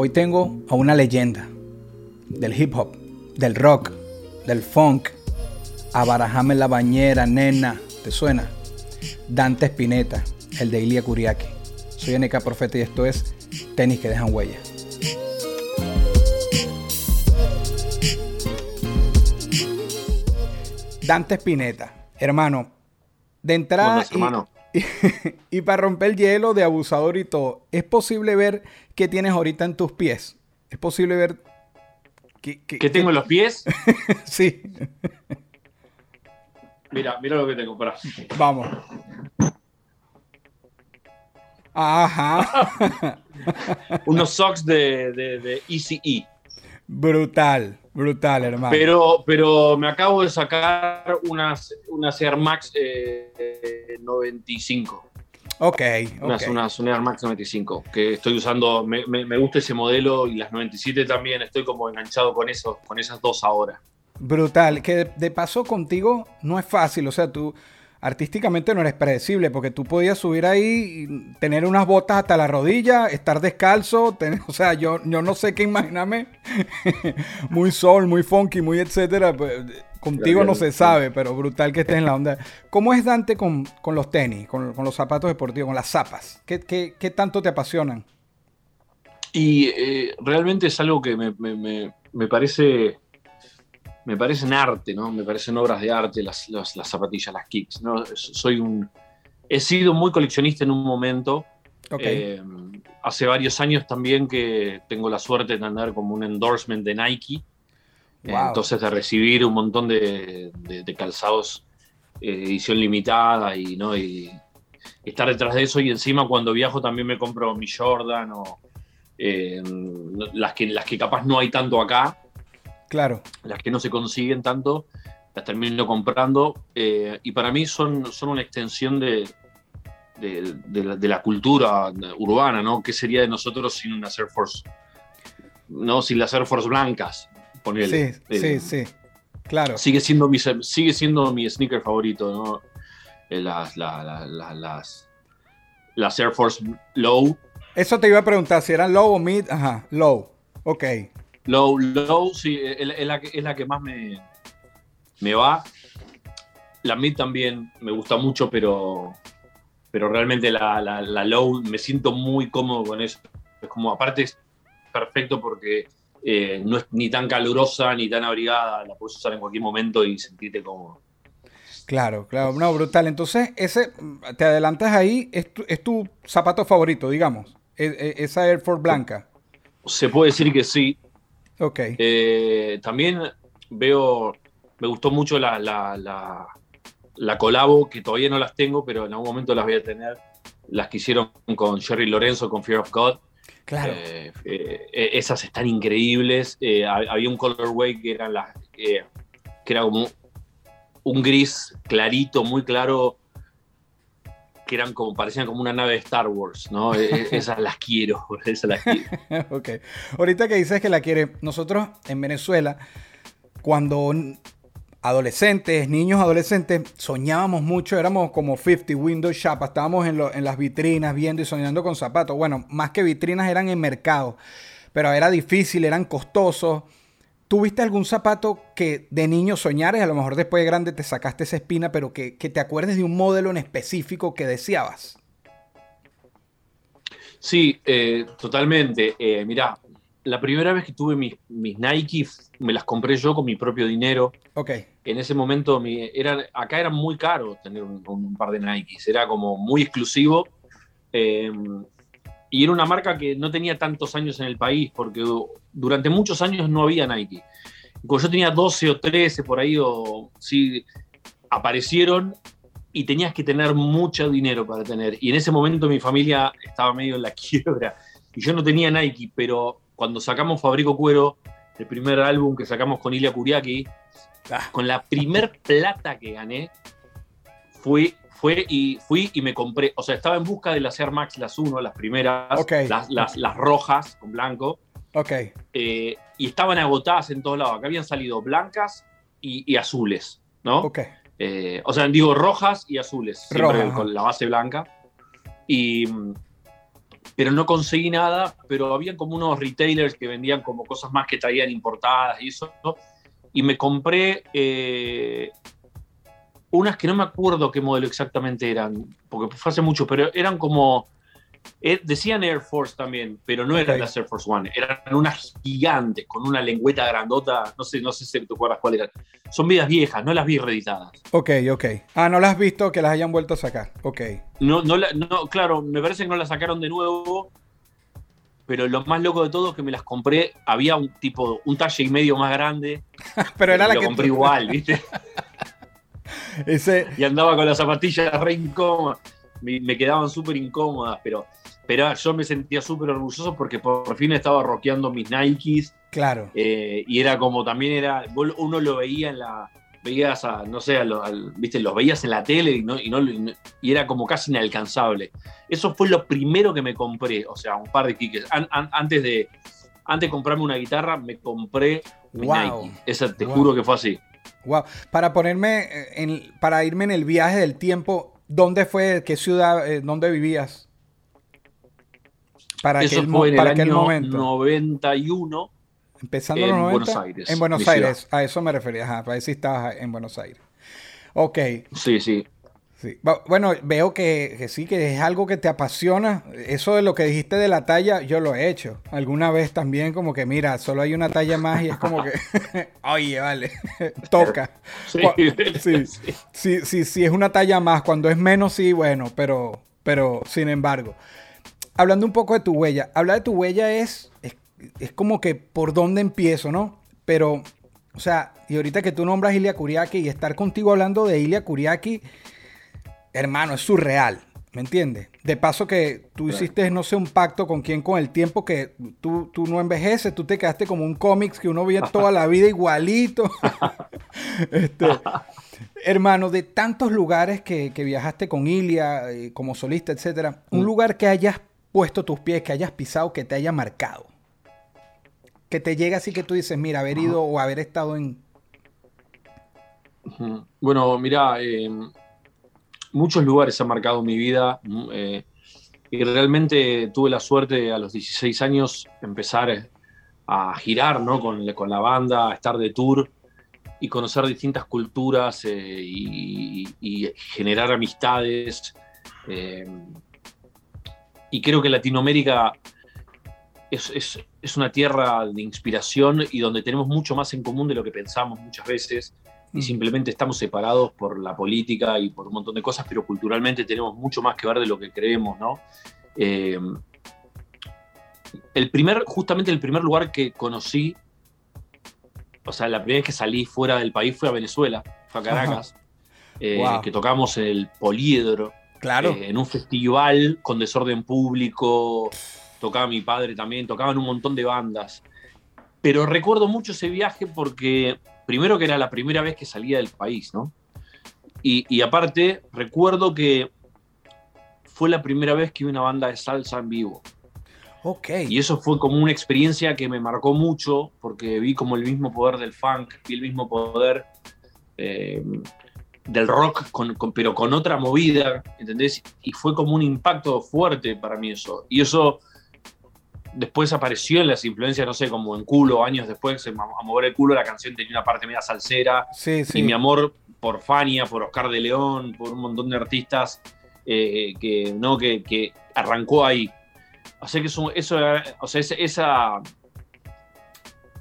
Hoy tengo a una leyenda del hip hop, del rock, del funk, a Barajame en la bañera, nena, ¿te suena? Dante Spinetta, el de Ilia Kuriaki. Soy NK Profeta y esto es Tenis que dejan huella. Dante Spinetta, hermano, de entrada Buenas, hermano. Y, y para romper el hielo de abusador y todo, ¿es posible ver qué tienes ahorita en tus pies? ¿Es posible ver qué, qué- ¿Qué tengo en los pies? Sí, Mira, mira lo que tengo. Pará. vamos. Ajá. Unos socks de, de, de ECE. brutal, brutal, hermano. Pero, pero me acabo de sacar unas, unas Air Max eh, eh, 95. ok, Unas, unas un Air Max 95 que estoy usando. Me, me- me gusta ese modelo y las 97 también. Estoy como enganchado con, eso, con esas dos ahora. Brutal. Que de, de paso contigo no es fácil. O sea, tú artísticamente no eres predecible porque tú podías subir ahí y tener unas botas hasta la rodilla, estar descalzo. tener- o sea, yo, yo no sé qué imaginarme. muy soul, muy funky, muy etcétera. pues, contigo no se sabe, pero brutal que estés en la onda. ¿Cómo es Dante con, con los tenis, con, con los zapatos deportivos, con las zapas? ¿Qué, qué, qué tanto te apasionan? Y eh, realmente es algo que me, me- me- me parece. Me parecen arte, ¿no? Me parecen obras de arte las, las- las zapatillas, las kicks, ¿no? Soy un. He sido muy coleccionista en un momento. Eh, hace varios años también que tengo la suerte de andar como un endorsement de Nike. Wow. entonces de recibir un montón de, de- de calzados eh, edición limitada y, ¿no? y estar detrás de eso. Y encima cuando viajo también me compro mi Jordan o eh, las, que, las que capaz no hay tanto acá, claro. las que no se consiguen tanto, las termino comprando. eh, y para mí son, son una extensión de, de, de la, de la cultura urbana, ¿no? ¿Qué sería de nosotros sin unas Air Force? No, sin las Air Force blancas, ponele. Sí, Eh, sí, sí. Claro. Sigue siendo mi, sigue siendo mi sneaker favorito, ¿no? Eh, Las, la- la- la- las, las Air Force Low. Eso te iba a preguntar si eran low o mid. Ajá, low. Ok. Low, low, sí, es, es la, que, es la que más me, me va. La mid también me gusta mucho, pero, pero realmente la, la- la low me siento muy cómodo con eso. Es como, aparte es perfecto porque eh, no es ni tan calurosa ni tan abrigada, la puedes usar en cualquier momento y sentirte cómodo. Claro, claro. No, brutal. Entonces, ese, te adelantas ahí, es tu, es tu zapato favorito, digamos. E- e- esa Air Force blanca. Se puede decir que sí, Ok. Eh, también veo, me gustó mucho la, la, la, la colabo, que todavía no las tengo, pero en algún momento las voy a tener. Las que hicieron con Jerry Lorenzo, con Fear of God. Claro. Eh, eh, esas están increíbles. Hab- había un colorway que eran las que era como un gris clarito, muy claro, que eran como, parecían como una nave de Star Wars, ¿no? Eh, eh, esas las quiero, esas las quiero. ok. Ahorita que dices que la quiere, nosotros en Venezuela, cuando adolescentes, niños adolescentes, soñábamos mucho, éramos como 50 Windows Shop, estábamos en, lo- en las vitrinas viendo y soñando con zapatos. Bueno, más que vitrinas eran en mercado, pero era difícil, eran costosos. ¿Tuviste algún zapato que de niño soñares? A lo mejor después de grande te sacaste esa espina, pero que, que te acuerdes de un modelo en específico que deseabas. Sí, eh, totalmente. Eh, mirá, la primera vez que tuve mis, mis Nike me las compré yo con mi propio dinero. Ok, En ese momento mi- eran, acá era muy caro tener un, un par de Nikes, era como muy exclusivo. eh, y era una marca que no tenía tantos años en el país, porque durante muchos años no había Nike. Cuando yo tenía 12 o 13 por ahí, o sí, aparecieron y tenías que tener mucho dinero para tener. Y en ese momento mi familia estaba medio en la quiebra y yo no tenía Nike, pero cuando sacamos Fabrico Cuero, el primer álbum que sacamos con Ilia Kuriaki, Ah. con la primer plata que gané, fui, fue y, fui y me compré, o sea, estaba en busca de las Air Max, las 1, las primeras, Ok. las, las- las rojas con blanco, Ok. eh, y estaban agotadas en todos lados. Acá habían salido blancas y, y azules, ¿no? Ok. Eh, o sea, digo rojas y azules, siempre con la base blanca. Y, pero no conseguí nada, pero había como unos retailers que vendían como cosas más que traían importadas y eso. ¿no? Y me compré eh, unas que no me acuerdo qué modelo exactamente eran, porque fue hace mucho, pero eran como... eh, decían Air Force también, pero no eran las Air Force One, eran unas gigantes con una lengüeta grandota, no sé, no sé si te acuerdas cuál eran. Son vidas viejas, no las vi reeditadas. Ok, ok. Ah, no las has visto que las hayan vuelto a sacar. Ok. No, no, no, claro, me parece que no la sacaron de nuevo, pero lo más loco de todo es que me las compré, había un tipo, un talle y medio más grande, Pero era la lo que. compré igual, ¿viste? Ese. Y andaba con las zapatillas re incómodas, me, me quedaban súper incómodas, pero, pero yo me sentía súper orgulloso porque por fin estaba rockeando mis Nikes, Claro. eh, y era como también era, uno lo veía en la, veías a, no sé, a lo- al- viste, los veías en la tele y, no, y, no- era como casi inalcanzable. Eso fue lo primero que me compré, o sea, un par de kicks. An- an- antes, de, antes de comprarme una guitarra, me compré mi Wow. Nike. Esa, te Wow. juro que fue así. Wow. Para ponerme eh, en, para irme en el viaje del tiempo, ¿dónde fue? ¿Qué ciudad? eh, ¿Dónde vivías? Para Eso aquel, fue en el para aquel año momento. 91. Empezando en los 90. Buenos Aires, En Buenos ciudad. Aires. A eso me refería. Ajá, para si estabas en Buenos Aires. Ok. Sí, sí. Sí. Bu- Bueno, veo que, que sí, que es algo que te apasiona. Eso de lo que dijiste de la talla, yo lo he hecho. Alguna vez también como que, mira, solo hay una talla más y es como que, oye, vale, toca. Sí, Cu- sí, sí. sí, sí, sí, es una talla más. Cuando es menos, sí, bueno, pero, pero sin embargo. Hablando un poco de tu huella, hablar de tu huella es, es, es como que por dónde empiezo, ¿no? Pero, o sea, y ahorita que tú nombras Ilia Kuriaki y estar contigo hablando de Ilia Kuriaki, hermano, es surreal, ¿me entiendes? De paso que tú hiciste, no sé, un pacto con quién con el tiempo que tú, tú no envejeces, tú te quedaste como un cómics que uno veía toda la vida igualito. este, hermano, de tantos lugares que, que viajaste con Ilia, eh, como solista, etcétera, un Mm. lugar que hayas puesto tus pies, que hayas pisado, que te haya marcado. Que te llega así que tú dices, mira, haber ido o haber estado en... Bueno, mira, eh, muchos lugares han marcado mi vida eh, y realmente tuve la suerte a los 16 años empezar eh, a girar ¿no? con, con la banda, a estar de tour y conocer distintas culturas eh, y, generar amistades. y creo que Latinoamérica es, es- es una tierra de inspiración y donde tenemos mucho más en común de lo que pensamos muchas veces y Mm. simplemente estamos separados por la política y por un montón de cosas, pero culturalmente tenemos mucho más que ver de lo que creemos, ¿no? Eh, el primer, justamente el primer lugar que conocí, o sea, la primera vez que salí fuera del país fue a Venezuela, fue a Caracas, eh, Wow. que tocamos el Poliedro, Claro. eh, en un festival con desorden público, tocaba mi padre también, tocaban un montón de bandas. Pero recuerdo mucho ese viaje porque, primero que era la primera vez que salía del país, ¿no? Y, y aparte, recuerdo que fue la primera vez que vi una banda de salsa en vivo. ok. Y eso fue como una experiencia que me marcó mucho porque vi como el mismo poder del funk, vi el mismo poder eh, del rock, con- con- pero con otra movida, ¿entendés? Y fue como un impacto fuerte para mí eso. Y eso después apareció en las influencias, no sé, como en culo, años después, a mover el culo, la canción tenía una parte media salsera. Sí, sí. Y mi amor por Fania, por Oscar de León, por un montón de artistas eh, que, ¿no? que, que arrancó ahí. O sea que eso, eso o sea, esa, esa,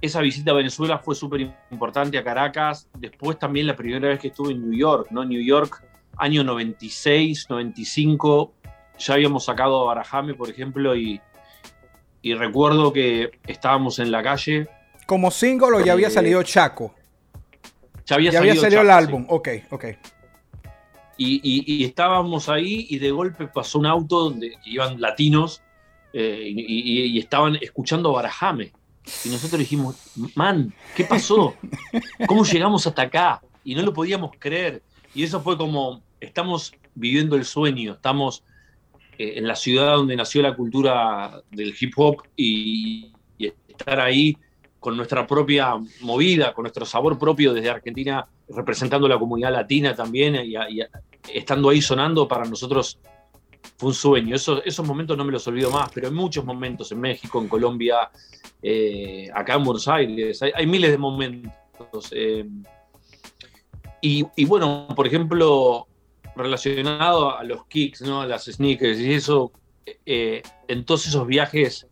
esa visita a Venezuela fue súper importante a Caracas. Después también la primera vez que estuve en New York, ¿no? New York, año 96, 95, ya habíamos sacado a Barajame, por ejemplo, y, y recuerdo que estábamos en la calle. Como single o ya había Eh, salido Chaco. Ya había Ya había salido el Chaco, sí. álbum. Ok, ok. Y, y- y estábamos ahí y de golpe pasó un auto donde iban latinos eh, y, y- y estaban escuchando Barajame. Y nosotros dijimos, man, ¿qué pasó? ¿Cómo llegamos hasta acá? Y no lo podíamos creer. Y eso fue como, estamos viviendo el sueño, estamos eh, en la ciudad donde nació la cultura del hip hop y, estar ahí con nuestra propia movida, con nuestro sabor propio desde Argentina, representando la comunidad latina también y, estando ahí sonando para nosotros fue un sueño. Esos, esos momentos no me los olvido más, pero hay muchos momentos en México, en Colombia, eh, acá en Buenos Aires, hay, miles de momentos. Eh, y, bueno, por ejemplo, relacionado a los kicks, ¿no? a las sneakers y eso, eh, en todos esos viajes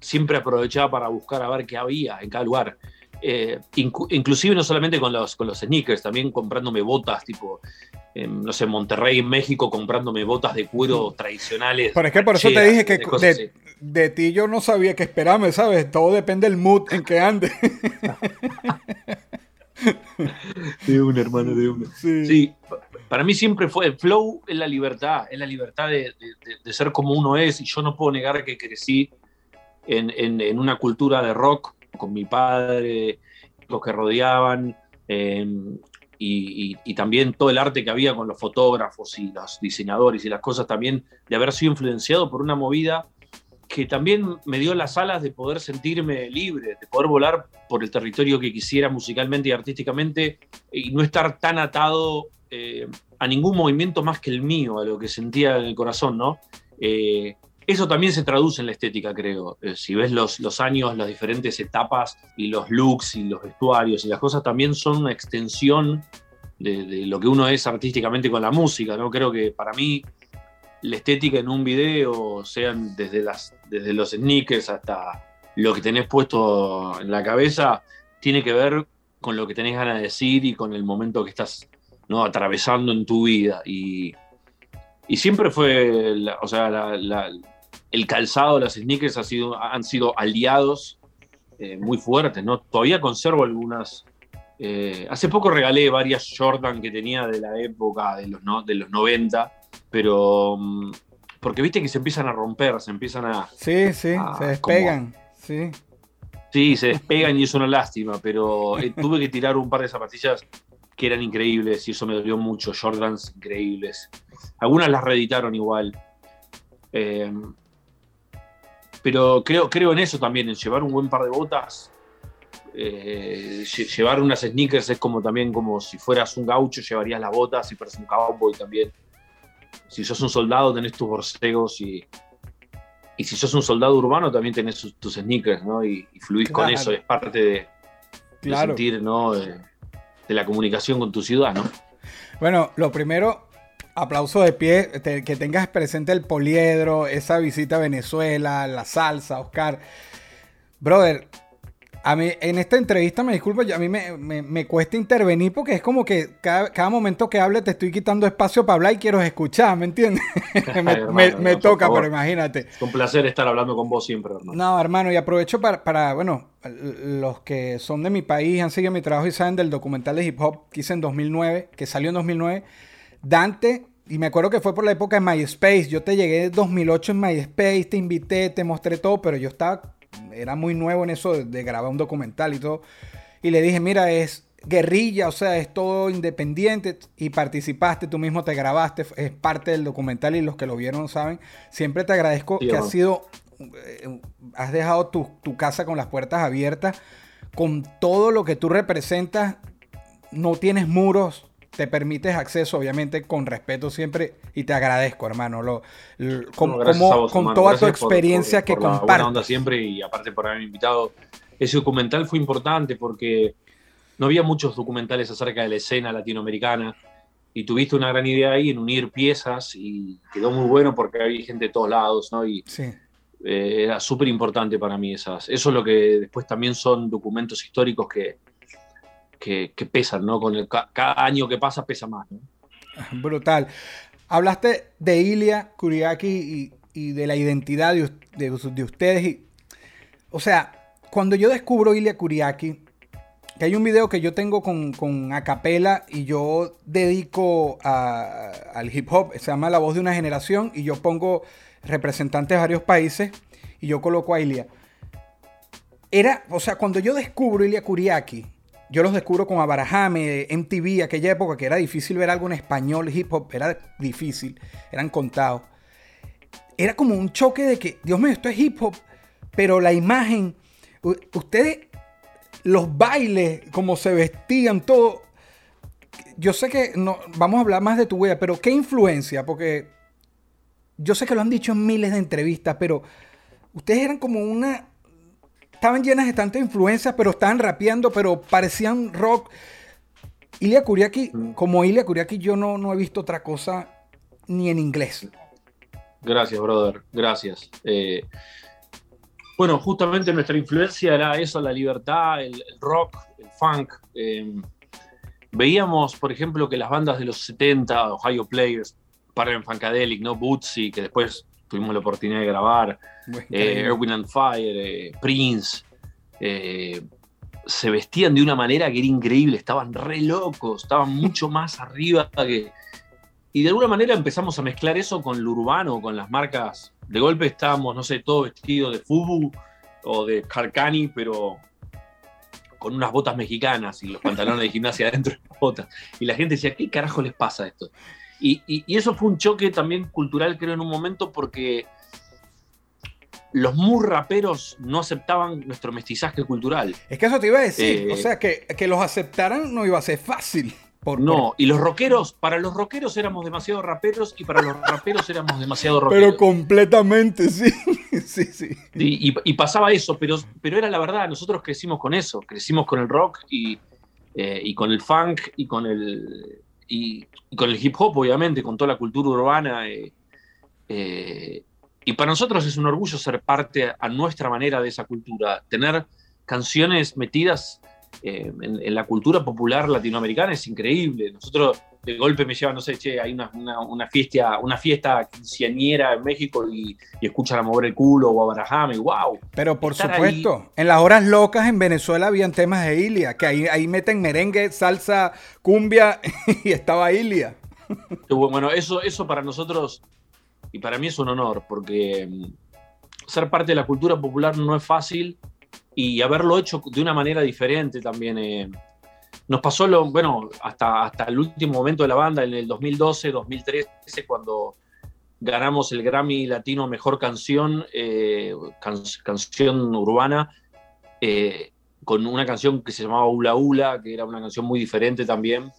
siempre aprovechaba para buscar a ver qué había en cada lugar. Eh, inc inclusive no solamente con los, con los sneakers, también comprándome botas, tipo, eh, no sé, Monterrey, en México, comprándome botas de cuero tradicionales. Por ejemplo, por eso te dije que de, de, de, ti yo no sabía qué esperarme, ¿sabes? Todo depende del mood en que ande. de un hermano, de uno. Sí. sí. para mí siempre fue, el flow es la libertad, es la libertad de, de, de, ser como uno es, y yo no puedo negar que crecí en, en, en una cultura de rock con mi padre, los que rodeaban, eh, y, y, y, también todo el arte que había con los fotógrafos y los diseñadores y las cosas también, de haber sido influenciado por una movida que también me dio las alas de poder sentirme libre, de poder volar por el territorio que quisiera musicalmente y artísticamente y no estar tan atado eh, a ningún movimiento más que el mío, a lo que sentía en el corazón, ¿no? Eh, eso también se traduce en la estética, creo. Eh, si ves los, los, años, las diferentes etapas y los looks y los vestuarios y las cosas también son una extensión de, de, lo que uno es artísticamente con la música, ¿no? Creo que para mí la estética en un video, sean desde, las, desde los sneakers hasta lo que tenés puesto en la cabeza, tiene que ver con lo que tenés ganas de decir y con el momento que estás ¿no? atravesando en tu vida. Y, y siempre fue, la, o sea, el calzado, las sneakers ha sido, han sido aliados eh, muy fuertes, ¿no? Todavía conservo algunas. Eh, hace poco regalé varias Jordan que tenía de la época de los, no, de los 90, pero. Um, porque viste que se empiezan a romper, se empiezan a. Sí, sí, a, se despegan, como, sí. Sí, se despegan y es una lástima, pero eh, tuve que tirar un par de zapatillas que eran increíbles y eso me dolió mucho. Jordans increíbles. Algunas las reeditaron igual. Eh, pero creo, creo en eso también, en llevar un buen par de botas. Eh, llevar unas sneakers es como también como si fueras un gaucho, llevarías las botas, si fueras un cowboy también. Si sos un soldado, tenés tus borcegos y, y si sos un soldado urbano, también tenés tus, tus sneakers, ¿no? Y, y fluís claro. con eso, es parte de, claro. de sentir, ¿no? De, de, la comunicación con tu ciudad, ¿no? Bueno, lo primero, aplauso de pie, te, que tengas presente el poliedro, esa visita a Venezuela, la salsa, Oscar. Brother, a mí en esta entrevista, me disculpo, a mí me, me, me, cuesta intervenir porque es como que cada, cada, momento que hable te estoy quitando espacio para hablar y quiero escuchar, ¿me entiendes? me, hermano, me no, toca, pero imagínate. Es un placer estar hablando con vos siempre, hermano. No, hermano, y aprovecho para, para, bueno, los que son de mi país, han seguido mi trabajo y saben del documental de hip hop que hice en 2009, que salió en 2009 Dante, y me acuerdo que fue por la época de MySpace. Yo te llegué en 2008 en MySpace, te invité, te mostré todo, pero yo estaba, era muy nuevo en eso de, de grabar un documental y todo. Y le dije, mira, es guerrilla, o sea, es todo independiente y participaste, tú mismo te grabaste, es parte del documental y los que lo vieron saben. Siempre te agradezco que has sido, eh, has dejado tu, tu casa con las puertas abiertas, con todo lo que tú representas, no tienes muros, te permites acceso, obviamente, con respeto siempre, y te agradezco, hermano, lo, lo con, no, como, vos, con hermano. toda gracias tu experiencia por, por, que por compartes. onda siempre y aparte por haberme invitado. Ese documental fue importante porque no había muchos documentales acerca de la escena latinoamericana y tuviste una gran idea ahí en unir piezas y quedó muy bueno porque había gente de todos lados, ¿no? Y sí. eh, era súper importante para mí esas. Eso es lo que después también son documentos históricos que que, pesan, ¿no? Con el, cada año que pasa pesa más. Brutal. Hablaste de Ilia Kuriaki y, de la identidad de, de, de ustedes. Y, o sea, cuando yo descubro Ilia Kuriaki, que hay un video que yo tengo con, con Acapela y yo dedico al hip hop, se llama La voz de una generación, y yo pongo representantes de varios países y yo coloco a Ilia. era, o sea, cuando yo descubro Ilya Kuriaki, yo los descubro con Abarajame, MTV, aquella época que era difícil ver algo en español, hip hop, era difícil, eran contados. Era como un choque de que, Dios mío, esto es hip hop, pero la imagen, ustedes, los bailes, cómo se vestían, todo. Yo sé que no, vamos a hablar más de tu huella, pero ¿qué influencia? Porque yo sé que lo han dicho en miles de entrevistas, pero ustedes eran como una estaban llenas de tanta influencia, pero estaban rapeando, pero parecían rock. Ilya Kuriaki, mm. como Ilya Kuriaki, yo no, no he visto otra cosa ni en inglés. Gracias, brother. Gracias. Eh, bueno, justamente nuestra influencia era eso, la libertad, el, rock, el funk. Eh, veíamos, por ejemplo, que las bandas de los 70, Ohio Players, Parent Funkadelic, ¿no? Bootsy, que después tuvimos la oportunidad de grabar, eh, Erwin and Fire, eh, Prince, eh, se vestían de una manera que era increíble, estaban re locos, estaban mucho más arriba que... Y de alguna manera empezamos a mezclar eso con lo urbano, con las marcas. De golpe estábamos, no sé, todo vestido de Fubu o de Carcani, pero con unas botas mexicanas y los pantalones de gimnasia adentro de las botas. Y la gente decía, ¿qué carajo les pasa esto? Y, eso fue un choque también cultural, creo, en un momento, porque los muy raperos no aceptaban nuestro mestizaje cultural. Es que eso te iba a decir. o eh, sea, que, los aceptaran no iba a ser fácil. no, y los rockeros, para los rockeros éramos demasiado raperos y para los raperos éramos demasiado rockeros. Pero completamente, sí. sí, sí. Y, pasaba eso, pero, pero era la verdad, nosotros crecimos con eso, crecimos con el rock y, eh, y con el funk y con el, y, con el hip hop, obviamente, con toda la cultura urbana. Eh, eh, y para nosotros es un orgullo ser parte a nuestra manera de esa cultura. Tener canciones metidas eh, en, la cultura popular latinoamericana es increíble. Nosotros de golpe me llevan, no sé, che, hay una, una, fiesta, una fiesta quinceañera en México y, escuchan a mover el culo o a Barajame, wow. Pero por supuesto, en las horas locas en Venezuela habían temas de Ilia, que ahí, ahí meten merengue, salsa, cumbia y estaba Ilia. Bueno, eso, eso para nosotros y para mí es un honor, porque mm, ser parte de la cultura popular no es fácil y haberlo hecho de una manera diferente también. Eh, nos pasó lo, bueno, hasta, hasta el último momento de la banda, en el 2012, 2013, cuando ganamos el Grammy Latino Mejor Canción, eh, canción urbana, eh, con una canción que se llamaba Ula Ula, que era una canción muy diferente también,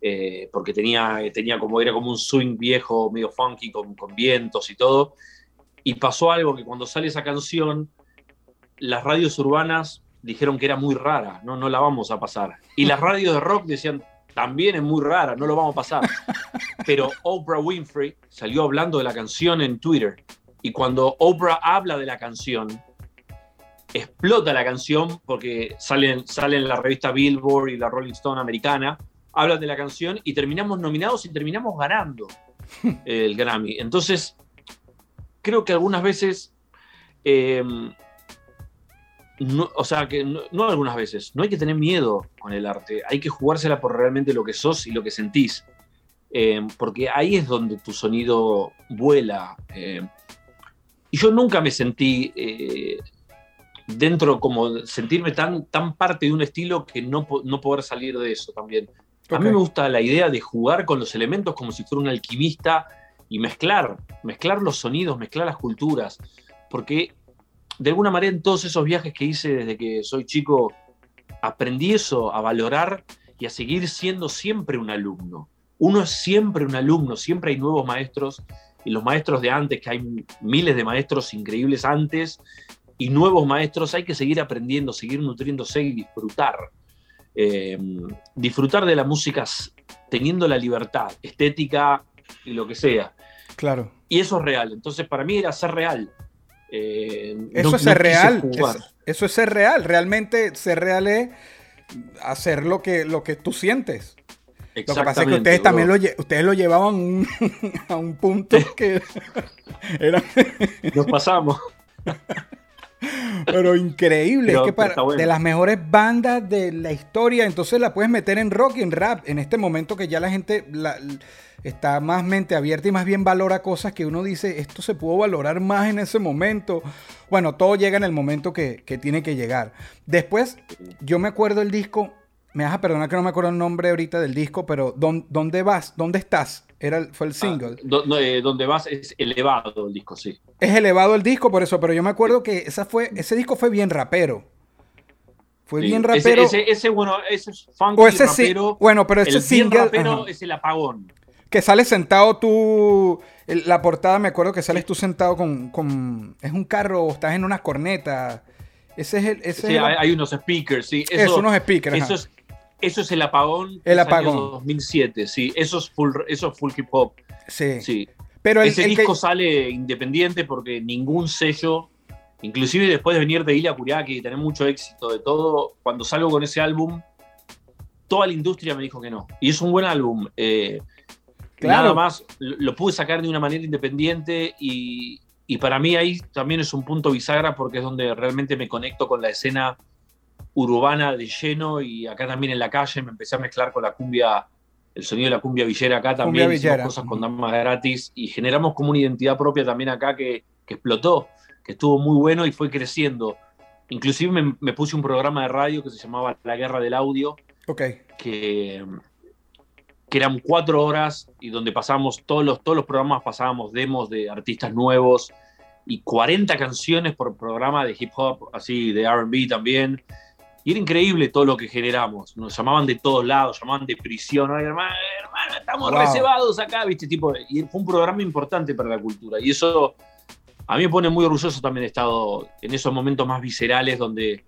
eh, porque tenía, tenía como, era como un swing viejo, medio funky, con, con vientos y todo. Y pasó algo que cuando sale esa canción, las radios urbanas dijeron que era muy rara, no, no la vamos a pasar. Y las radios de rock decían, también es muy rara, no lo vamos a pasar. Pero Oprah Winfrey salió hablando de la canción en Twitter. Y cuando Oprah habla de la canción, explota la canción porque sale, sale en la revista Billboard y la Rolling Stone americana, hablan de la canción y terminamos nominados y terminamos ganando el Grammy. Entonces, creo que algunas veces eh, o sea, que no, algunas veces, no hay que tener miedo con el arte, hay que jugársela por realmente lo que sos y lo que sentís, eh, porque ahí es donde tu sonido vuela. Eh. y yo nunca me sentí eh, dentro como sentirme tan, tan parte de un estilo que no, no poder salir de eso también. A mí me gusta la idea de jugar con los elementos como si fuera un alquimista y mezclar, mezclar los sonidos, mezclar las culturas, porque de alguna manera en todos esos viajes que hice desde que soy chico, aprendí eso, a valorar y a seguir siendo siempre un alumno. Uno es siempre un alumno, siempre hay nuevos maestros y los maestros de antes, que hay miles de maestros increíbles antes y nuevos maestros, hay que seguir aprendiendo, seguir nutriéndose y disfrutar. Eh, disfrutar de la música teniendo la libertad estética y lo que sea. Claro. Y eso es real. Entonces, para mí era ser real. Eh, eso es ser real. eso es ser real. Realmente ser real es hacer lo que, lo que tú sientes. Lo que pasa es que ustedes también lo, ustedes lo llevaban a un punto que Nos pasamos. Pero increíble, Pero- es que para, bueno. de las mejores bandas de la historia, entonces la puedes meter en rock y en rap, en este momento que ya la gente la- está más mente abierta y más bien valora cosas que uno dice, esto se pudo valorar más en ese momento. Bueno, todo llega en el momento que, que tiene que llegar. Después, yo me acuerdo el disco, me vas a perdonar que no me acuerdo el nombre ahorita del disco, pero ¿dón- ¿dónde vas? ¿Dónde estás? Era el- fue el single. Ah, do- no, eh, donde vas es elevado el disco, sí. Es elevado el disco por eso, pero yo me acuerdo que esa fue, ese disco fue bien rapero. Fue Sí. bien Ese- rapero. Ese, ese, bueno, ese es funky o ese sí. rapero. Bueno, pero ese el single. rapero ajá, es el apagón. que sale sentado tú. el- la portada me acuerdo que sales tú sentado con, con- Es un carro estás en unas cornetas. Ese es el. Ese Sí, es el- hay, unos speakers, sí. Eso, Eso, unos speakers. eso es, eso es el apagón. El apagón. 2007, sí. Eso es full, eso es full hip hop, sí. sí. Pero el, Ese el que- disco sale independiente porque ningún sello, inclusive después de venir de Ilia Kuriaki y tener mucho éxito de todo, cuando salgo con ese álbum, toda la industria me dijo que no. Y es un buen álbum. eh, Claro. Nada más lo, lo pude sacar de una manera independiente y, y para mí ahí también es un punto bisagra porque es donde realmente me conecto con la escena urbana de lleno y acá también en la calle me empecé a mezclar con la cumbia, el sonido de la cumbia villera acá también, Cumbia hicimos cosas con damas gratis y generamos como una identidad propia también acá que, que explotó, que estuvo muy bueno y fue creciendo. Inclusive me, me puse un programa de radio que se llamaba La Guerra del Audio, que, que eran cuatro horas y donde pasábamos todos los, todos los programas, pasábamos demos de artistas nuevos y 40 canciones por programa de hip hop, así de RB también. Y era increíble todo lo que generamos. Nos llamaban de todos lados, llamaban de prisión. Ay, hermano, hermano, estamos Wow. reservados acá, ¿viste? Tipo, y fue un programa importante para la cultura. Y eso a mí me pone muy orgulloso también he estado en esos momentos más viscerales donde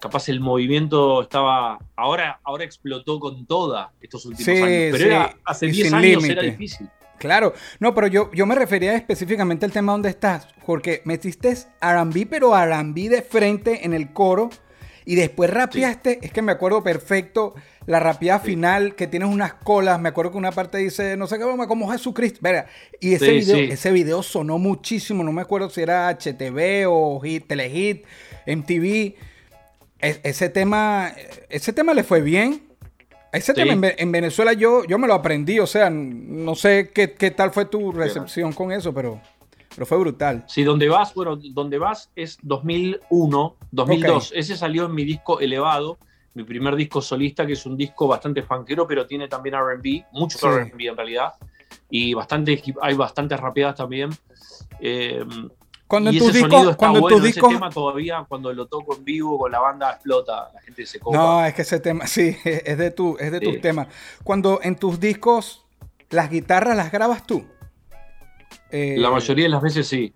capaz el movimiento estaba. Ahora, ahora explotó con toda estos últimos Sí, años. Pero sí, era, hace y 10 sin años era límite. difícil. Claro, no, pero yo, yo me refería específicamente al tema donde estás, porque metiste RB, pero RB de frente en el coro, y después rapeaste, es que me acuerdo perfecto, la rapeada Sí. final, que tienes unas colas, me acuerdo que una parte dice, no sé qué broma, como Jesucristo, verga, y ese, Sí, video, ese video sonó muchísimo, no me acuerdo si era HTV o Hit, Telehit, MTV, E- ese tema, ese tema le fue bien. Ese tema en, en Venezuela yo, yo me lo aprendí, o sea, no sé qué, qué tal fue tu recepción con eso, pero, pero fue brutal. Sí, donde vas, bueno, donde vas es 2001, 2002. Ese salió en mi disco Elevado, mi primer disco solista, que es un disco bastante funkero, pero tiene también RB, mucho Sí. RB en realidad, y bastante, hay bastantes rapeadas también. Eh, Cuando y en tus ese discos, sonido está cuando en bueno, tus ese discos, tema todavía cuando lo toco en vivo con la banda explota, la gente se copa. no, es que ese tema, sí, es de tu, es de tus Sí. temas. Cuando en tus discos las guitarras las grabas tú. Eh, La mayoría de las veces sí.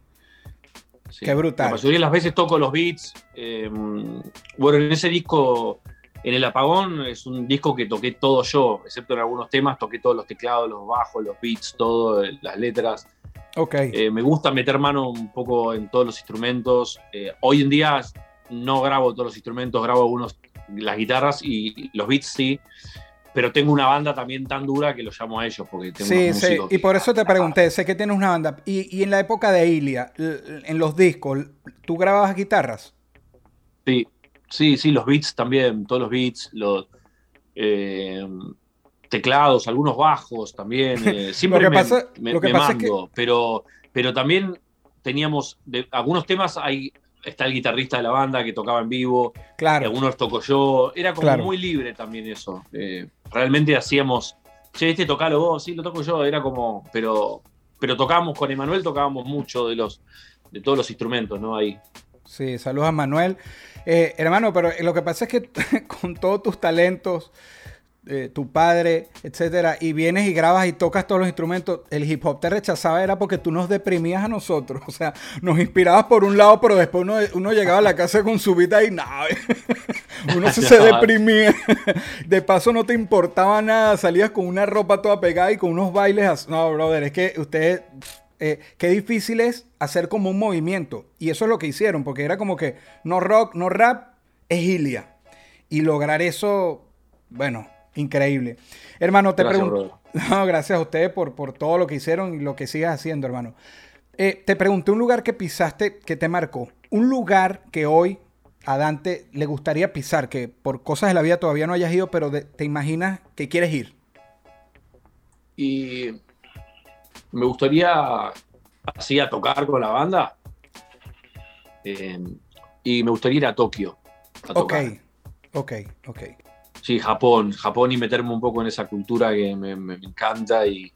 Sí. Qué brutal. La mayoría de las veces toco los beats. eh, bueno, en ese disco, en El Apagón, es un disco que toqué todo yo, excepto en algunos temas, toqué todos los teclados, los bajos, los beats, todo, eh, las letras. Ok. Eh, me gusta meter mano un poco en todos los instrumentos. Eh, hoy en día no grabo todos los instrumentos, grabo algunos, las guitarras y los beats sí. Pero tengo una banda también tan dura que los llamo a ellos porque tengo Sí, unos sí, y que- por eso te pregunté, sé que tienes una banda. Y, y en la época de Ilia, en los discos, ¿tú grababas guitarras? Sí, sí, sí, los beats también, todos los beats, los eh, teclados, algunos bajos también. eh, siempre Lo que me, pasa- me- lo que me pasa es que- mando, pero, pero también teníamos, de, algunos temas hay, está el guitarrista de la banda que tocaba en vivo, Claro. algunos toco yo, era como Claro. muy libre también eso. eh, realmente hacíamos, che, este tocalo vos, sí, lo toco yo, era como, pero, pero tocábamos con Emanuel, tocábamos mucho de los, de todos los instrumentos, ¿no? Ahí. Sí, saludos a Manuel. Eh, hermano, pero lo que pasa es que con todos tus talentos, eh, tu padre, etcétera, y vienes y grabas y tocas todos los instrumentos, el hip hop te rechazaba era porque tú nos deprimías a nosotros. O sea, nos inspirabas por un lado, pero después uno, uno llegaba a la casa con su vida y nada. uno se, se deprimía. De paso no te importaba nada, salías con una ropa toda pegada y con unos bailes. No, brother, es que ustedes eh, qué difícil es hacer como un movimiento. Y eso es lo que hicieron, porque era como que no rock, no rap, es Ilia. Y lograr eso, bueno, increíble. Hermano, te Gracias, pregunto. No, gracias a ustedes por, por todo lo que hicieron y lo que sigas haciendo, hermano. Eh, te pregunté un lugar que pisaste que te marcó. Un lugar que hoy a Dante le gustaría pisar, que por cosas de la vida todavía no hayas ido, pero de- te imaginas que quieres ir. Y me gustaría así a tocar con la banda. Eh, y me gustaría ir a Tokio. a Ok, tocar. ok, ok. Sí, Japón, Japón y meterme un poco en esa cultura que me, encanta y,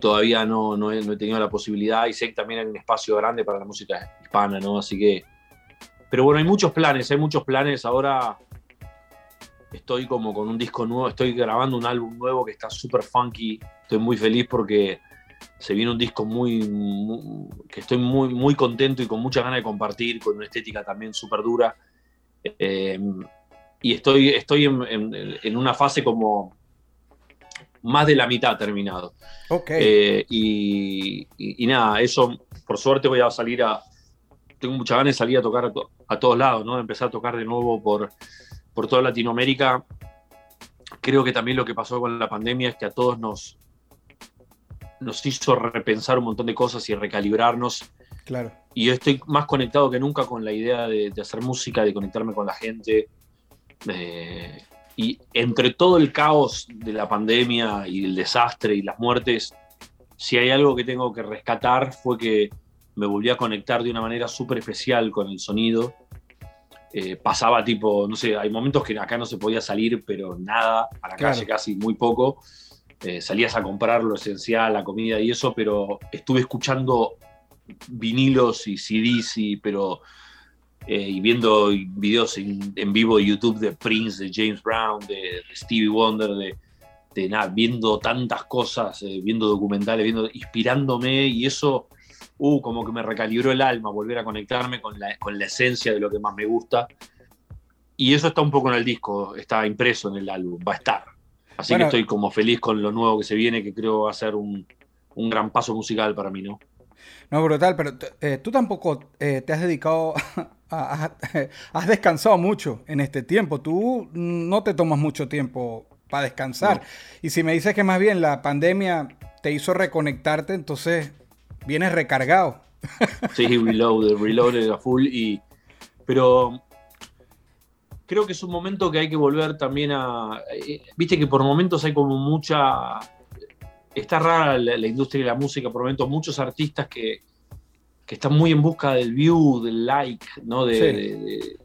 todavía no, no, he, tenido la posibilidad y sé que también hay un espacio grande para la música hispana, ¿no? Así que... Pero bueno, hay muchos planes, hay muchos planes. Ahora estoy como con un disco nuevo, estoy grabando un álbum nuevo que está súper funky. Estoy muy feliz porque se viene un disco muy, que estoy muy, muy contento y con muchas ganas de compartir, con una estética también súper dura. Eh, y estoy, estoy en, en- en una fase como más de la mitad terminado. Ok. Eh, y, y- y nada, eso por suerte voy a salir a. Tengo muchas ganas de salir a tocar a, to- a todos lados, ¿no? Empezar a tocar de nuevo por, por toda Latinoamérica. Creo que también lo que pasó con la pandemia es que a todos nos, nos hizo repensar un montón de cosas y recalibrarnos. claro. Y yo estoy más conectado que nunca con la idea de, de hacer música, de conectarme con la gente. Eh, y entre todo el caos de la pandemia y el desastre y las muertes, si hay algo que tengo que rescatar fue que me volví a conectar de una manera súper especial con el sonido. Eh, pasaba tipo, no sé, hay momentos que acá no se podía salir, pero nada, a la Claro. calle casi muy poco. Eh, salías a comprar lo esencial, la comida y eso, pero estuve escuchando vinilos y CDs, y, pero eh, y viendo videos en, en vivo de YouTube de Prince, de James Brown, de, de Stevie Wonder, de, de nada, viendo tantas cosas, eh, viendo documentales, viendo, inspirándome y eso, uh, como que me recalibró el alma, volver a conectarme con la, con la esencia de lo que más me gusta. Y eso está un poco en el disco, está impreso en el álbum, va a estar. Así Bueno. que estoy como feliz con lo nuevo que se viene, que creo va a ser un, un gran paso musical para mí, ¿no? No, brutal, pero eh, tú tampoco eh, te has dedicado, a, a- has descansado mucho en este tiempo. Tú no te tomas mucho tiempo para descansar. No. Y si me dices que más bien la pandemia te hizo reconectarte, entonces vienes recargado. Sí, Reloaded, Reloaded a full. Y, pero creo que es un momento que hay que volver también a. eh, Viste que por momentos hay como mucha. Está rara la, la industria de la música, por momentos muchos artistas que, que están muy en busca del view, del like, ¿no? De, Sí. de- de-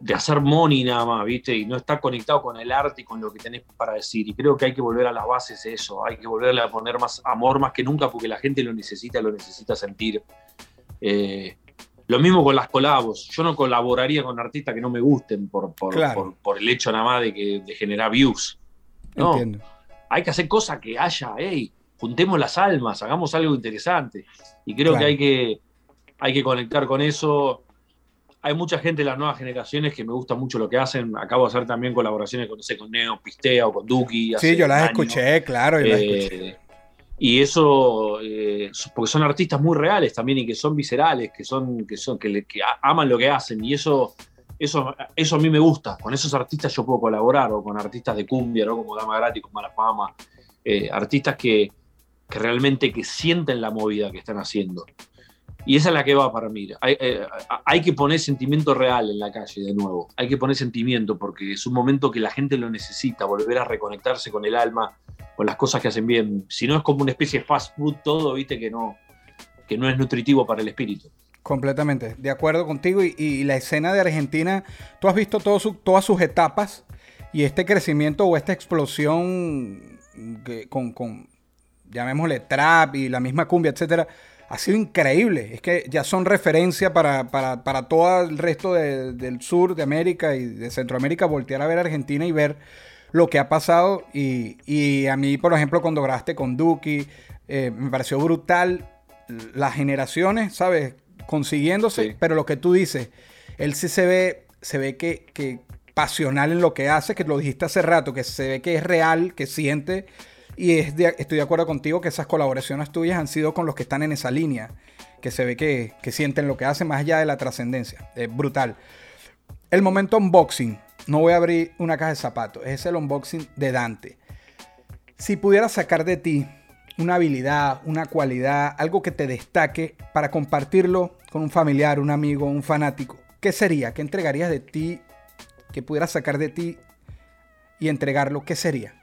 de hacer money nada más, ¿viste? Y no estar conectado con el arte y con lo que tenés para decir. Y creo que hay que volver a las bases de eso. Hay que volverle a poner más amor más que nunca porque la gente lo necesita, lo necesita sentir. Eh, lo mismo con las colabos. Yo no colaboraría con artistas que no me gusten por, por, Claro. por- por el hecho nada más de, que, de generar views. No, Entiendo. Hay que hacer cosas que haya, hey, juntemos las almas, hagamos algo interesante. Y creo Claro. que hay que hay que conectar con eso. Hay mucha gente de las nuevas generaciones que me gusta mucho lo que hacen. Acabo de hacer también colaboraciones con, no sé, con Neo Pistea o con Duki. Sí, yo las escuché, claro, yo las Eh, escuché. y eso, eh, porque son artistas muy reales también y que son viscerales, que son, que son, que, que aman lo que hacen. Y eso, eso, eso a mí me gusta. Con esos artistas yo puedo colaborar, o con artistas de cumbia, ¿no? Como Dama Gratis, como Mala Fama. eh, artistas que, que realmente que sienten la movida que están haciendo. Y esa es la que va para mí. Hay, eh, hay que poner sentimiento real en la calle de nuevo. Hay que poner sentimiento porque es un momento que la gente lo necesita, volver a reconectarse con el alma, con las cosas que hacen bien. Si no es como una especie de fast food todo, viste que no, que no es nutritivo para el espíritu. Completamente, de acuerdo contigo. Y, la escena de Argentina, tú has visto todas sus etapas y este crecimiento o esta explosión que con, llamémosle trap y la misma cumbia, etcétera, ha sido increíble. Es que ya son referencia para, para, para todo el resto de- del sur de América y de Centroamérica voltear a ver Argentina y ver lo que ha pasado. Y, y a mí, por ejemplo, cuando grabaste con Duki, eh, me pareció brutal las generaciones, ¿sabes? Consiguiéndose, Sí. pero lo que tú dices, él sí se ve, se ve que, que pasional en lo que hace, que lo dijiste hace rato, que se ve que es real, que siente. Y es de- estoy de acuerdo contigo que esas colaboraciones tuyas han sido con los que están en esa línea, que se ve que, que sienten lo que hacen más allá de la trascendencia. Es brutal. El momento unboxing. No voy a abrir una caja de zapatos. Es el unboxing de Dante. Si pudieras sacar de ti una habilidad, una cualidad, algo que te destaque para compartirlo con un familiar, un amigo, un fanático, ¿qué sería? ¿Qué entregarías de ti? ¿Que pudieras sacar de ti y entregarlo? ¿Qué sería?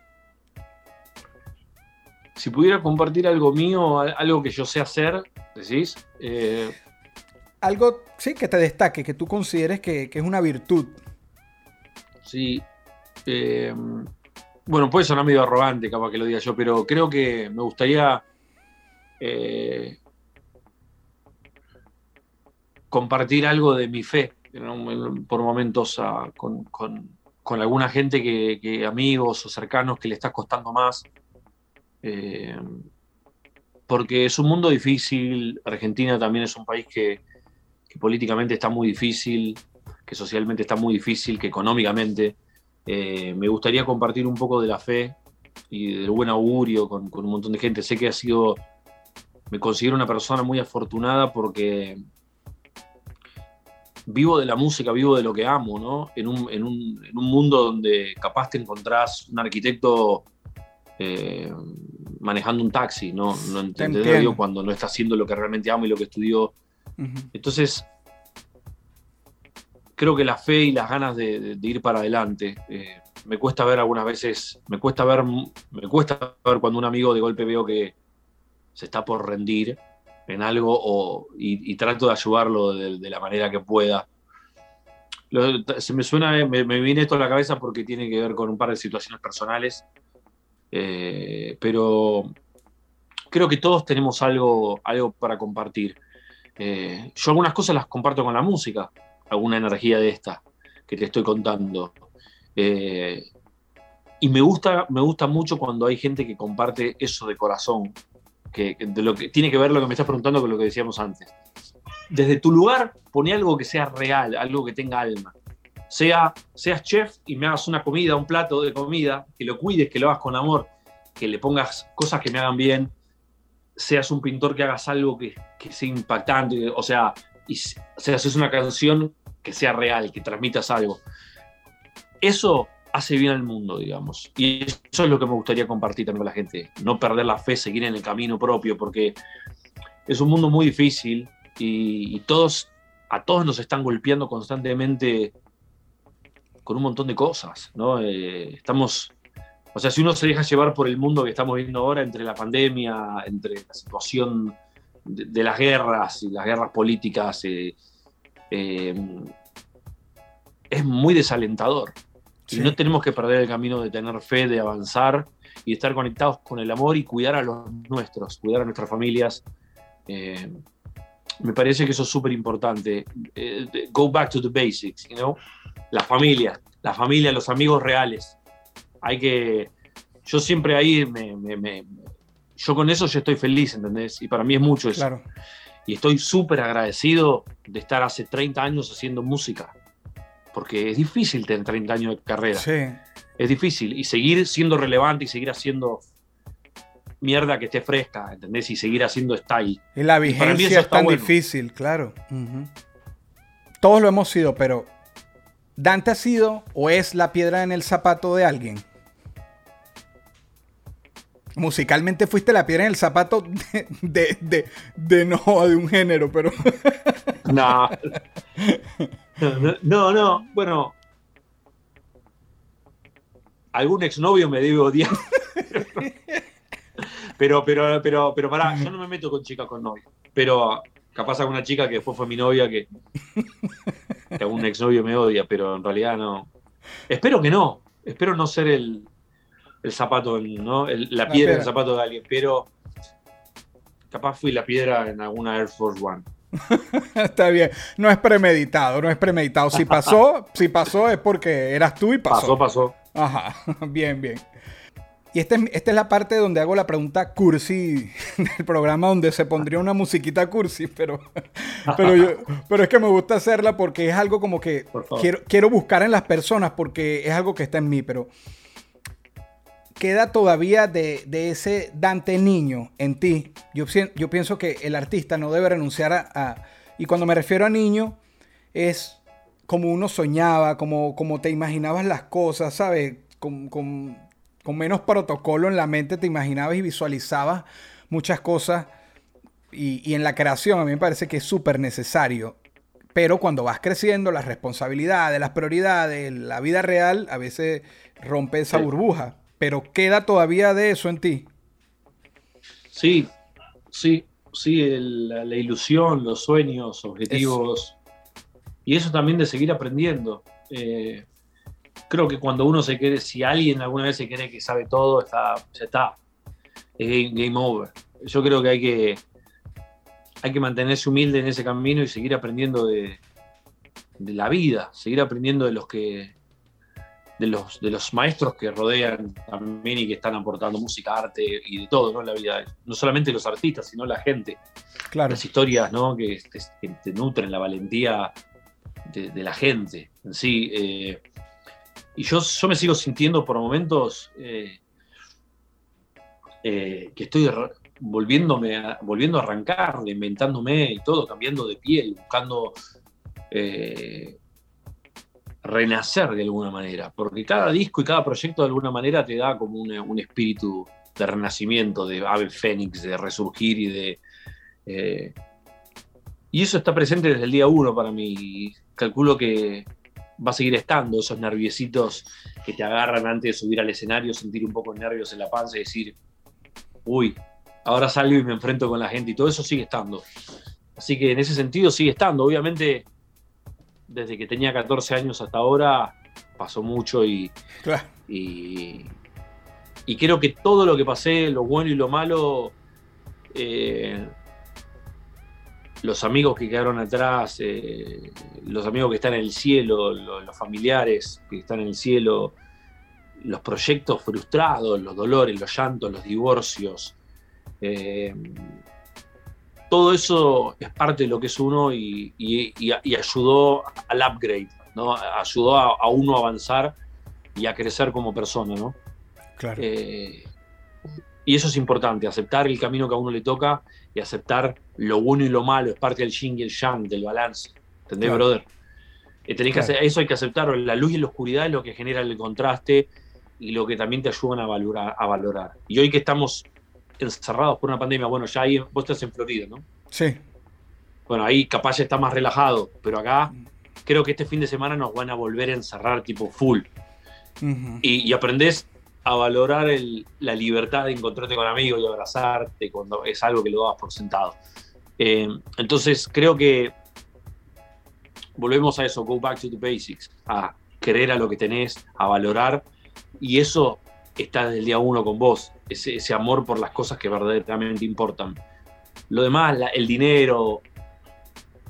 Si pudiera compartir algo mío, algo que yo sé hacer, decís. Eh, algo, sí, que te destaque, que tú consideres que, es una virtud. Sí. Eh, bueno, puede sonar medio arrogante, capaz que lo diga yo, pero creo que me gustaría eh, compartir algo de mi fe por momentos con, alguna gente que, amigos o cercanos que le está costando más. Eh, porque es un mundo difícil, Argentina también es un país que, políticamente está muy difícil, que socialmente está muy difícil, que económicamente. Eh, me gustaría compartir un poco de la fe y del buen augurio con, un montón de gente. Sé que ha sido, me considero una persona muy afortunada porque vivo de la música, vivo de lo que amo, ¿no? En un, en un, en un mundo donde capaz te encontrás un arquitecto eh, manejando un taxi, ¿no? No entiendo cuando no está haciendo lo que realmente amo y lo que estudió. Entonces, creo que la fe y las ganas de, ir para adelante. Eh, me cuesta ver algunas veces, me cuesta ver, me cuesta ver cuando un amigo de golpe veo que se está por rendir en algo y, trato de ayudarlo de, la manera que pueda. se me suena, me, viene esto a la cabeza porque tiene que ver con un par de situaciones personales eh, pero creo que todos tenemos algo, algo para compartir. Eh, yo algunas cosas las comparto con la música, alguna energía de esta que te estoy contando. Eh, y me gusta, me gusta mucho cuando hay gente que comparte eso de corazón, que, de lo que tiene que ver lo que me estás preguntando con lo que decíamos antes. Desde tu lugar, pone algo que sea real, algo que tenga alma sea, seas chef y me hagas una comida, un plato de comida, que lo cuides, que lo hagas con amor, que le pongas cosas que me hagan bien, seas un pintor que hagas algo que, sea impactante, o sea, y seas una canción que sea real, que transmitas algo. Eso hace bien al mundo, digamos. Y eso es lo que me gustaría compartir también con la gente. No perder la fe, seguir en el camino propio, porque es un mundo muy difícil y, y todos, a todos nos están golpeando constantemente con un montón de cosas, ¿no? Eh, estamos, o sea, si uno se deja llevar por el mundo que estamos viviendo ahora, entre la pandemia, entre la situación de, las guerras y las guerras políticas, eh, eh, es muy desalentador. Y no tenemos que perder el camino de tener fe, de avanzar y estar conectados con el amor y cuidar a los nuestros, cuidar a nuestras familias. me parece que eso es súper importante. go back to the basics, you know? la familia, la familia, los amigos reales. Hay que. Yo siempre ahí me, yo con eso ya estoy feliz, ¿entendés? Y para mí es mucho eso. Claro. Y estoy súper agradecido de estar hace 30 años haciendo música. Porque es difícil tener 30 años de carrera. Sí. Es difícil. Y seguir siendo relevante y seguir haciendo mierda que esté fresca, ¿entendés? Y seguir haciendo style. Y la vigencia es tan difícil, claro. Todos lo hemos sido, pero ¿Dante ha sido o es la piedra en el zapato de alguien? Musicalmente fuiste la piedra en el zapato de, de, no de un género, pero. No. No, no. Bueno. Algún exnovio me debe odiar. Pero, pero, pero, pero pará, yo no me meto con chicas con novio. Pero capaz alguna chica que después fue mi novia que, que algún exnovio me odia, pero en realidad no. Espero que no. Espero no ser el, el zapato, ¿no? la piedra en el zapato de alguien, pero capaz fui la piedra en alguna Air Force One. Está bien. No es premeditado, no es premeditado. Si pasó, si pasó es porque eras tú y pasó. Pasó, pasó. Ajá, bien, bien. Y esta es, esta es la parte donde hago la pregunta cursi del programa, donde se pondría una musiquita cursi, pero, pero, yo, pero es que me gusta hacerla porque es algo como que quiero, quiero buscar en las personas porque es algo que está en mí, pero queda todavía de, ese Dante niño en ti. Yo, yo, pienso que el artista no debe renunciar a, Y cuando me refiero a niño, es como uno soñaba, como, como te imaginabas las cosas, ¿sabes? con con menos protocolo en la mente te imaginabas y visualizabas muchas cosas. Y, y en la creación a mí me parece que es súper necesario. Pero cuando vas creciendo, las responsabilidades, las prioridades, la vida real, a veces rompe esa burbuja. Pero queda todavía de eso en ti. Sí, sí, sí, el- la, la ilusión, los sueños, objetivos. Y eso también de seguir aprendiendo. Eh, creo que cuando uno se cree, si alguien alguna vez se cree que sabe todo, está, ya está. Es game, game over. Yo creo que hay que hay que mantenerse humilde en ese camino y seguir aprendiendo de, de la vida, seguir aprendiendo de los que de los, de los maestros que rodean también y que están aportando música, arte y de todo, ¿no? En la vida. No solamente los artistas, sino la gente. Claro. Las historias, ¿no? Que te, que te nutren la valentía de, de la gente en sí. eh. y yo, yo me sigo sintiendo por momentos eh, eh, que estoy volviéndome a- volviendo a arrancar, inventándome y todo, cambiando de piel, buscando renacer de alguna manera, porque cada disco y cada proyecto de alguna manera te da como un espíritu de renacimiento, de ave fénix, de resurgir y de... eh, y eso está presente desde el día uno para mí. Calculo que va a seguir estando esos nerviositos que te agarran antes de subir al escenario, sentir un poco nervios en la panza y decir, uy, ahora salgo y me enfrento con la gente y todo eso sigue estando. Así que en ese sentido sigue estando. Obviamente, desde que tenía 14 años hasta ahora pasó mucho y, Claro. y, y creo que todo lo que pasé, lo bueno y lo malo, eh, los amigos que quedaron atrás, eh, los amigos que están en el cielo, lo- los familiares que están en el cielo, los proyectos frustrados, los dolores, los llantos, los divorcios, eh, todo eso es parte de lo que es uno y, y- y- y ayudó al upgrade, ¿no? ayudó a, a uno a avanzar y a crecer como persona. ¿no? Claro. Eh, y eso es importante, aceptar el camino que a uno le toca y aceptar lo bueno y lo malo, es parte del yin y el yang, del balance. ¿Entendés, Claro. brother? Eh, tenés que hacer- eso hay que aceptarlo. La luz y la oscuridad es lo que genera el contraste y lo que también te ayudan a valorar. A valorar. Y hoy que estamos encerrados por una pandemia, bueno, ya ahí vos estás en Florida, ¿no? Sí. Bueno, ahí capaz ya está más relajado, pero acá creo que este fin de semana nos van a volver a encerrar tipo full y, y aprendés a valorar el- la libertad de encontrarte con amigos y abrazarte cuando es algo que lo das por sentado. Eh, entonces creo que volvemos a eso, go back to the basics, a creer a lo que tenés, a valorar, y eso está desde el día uno con vos, ese, ese amor por las cosas que verdaderamente importan. Lo demás, el dinero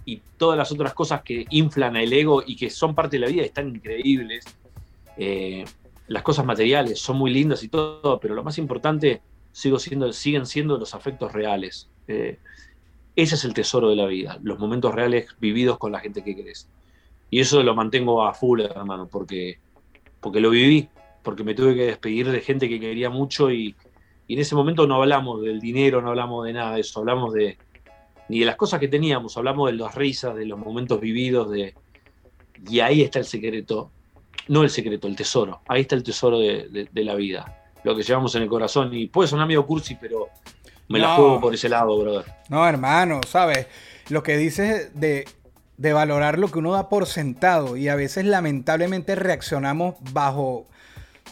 y todas las otras cosas que inflan el ego y que son parte de la vida, están increíbles. Eh, las cosas materiales son muy lindas y todo, pero lo más importante sigo siendo, siguen siendo los afectos reales. Eh, ese es el tesoro de la vida, los momentos reales vividos con la gente que querés. Y eso lo mantengo a full, hermano, porque, porque lo viví, porque me tuve que despedir de gente que quería mucho y, y en ese momento no hablamos del dinero, no hablamos de nada de eso, hablamos de ni de las cosas que teníamos, hablamos de las risas, de los momentos vividos, de, y ahí está el secreto no el secreto, el tesoro. Ahí está el tesoro de, de- de la vida. Lo que llevamos en el corazón. Y puede sonar medio cursi, pero me la juego por ese lado, brother. No, hermano, ¿sabes? Lo que dices de, de valorar lo que uno da por sentado y a veces lamentablemente reaccionamos bajo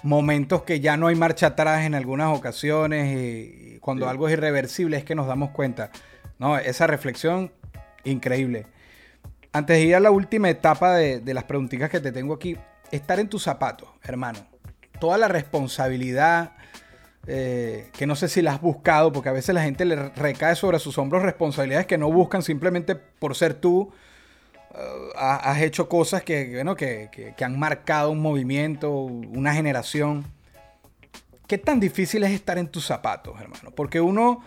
momentos que ya no hay marcha atrás en algunas ocasiones y, cuando Sí. algo es irreversible es que nos damos cuenta. No, esa reflexión, increíble. Antes de ir a la última etapa de, de las preguntitas que te tengo aquí, estar en tus zapatos, hermano. Toda la responsabilidad, eh, que no sé si la has buscado, porque a veces la gente le recae sobre sus hombros responsabilidades que no buscan simplemente por ser tú. Eh, ha- has hecho cosas que, bueno, que, que- que han marcado un movimiento, una generación. ¿Qué tan difícil es estar en tus zapatos, hermano? Porque uno,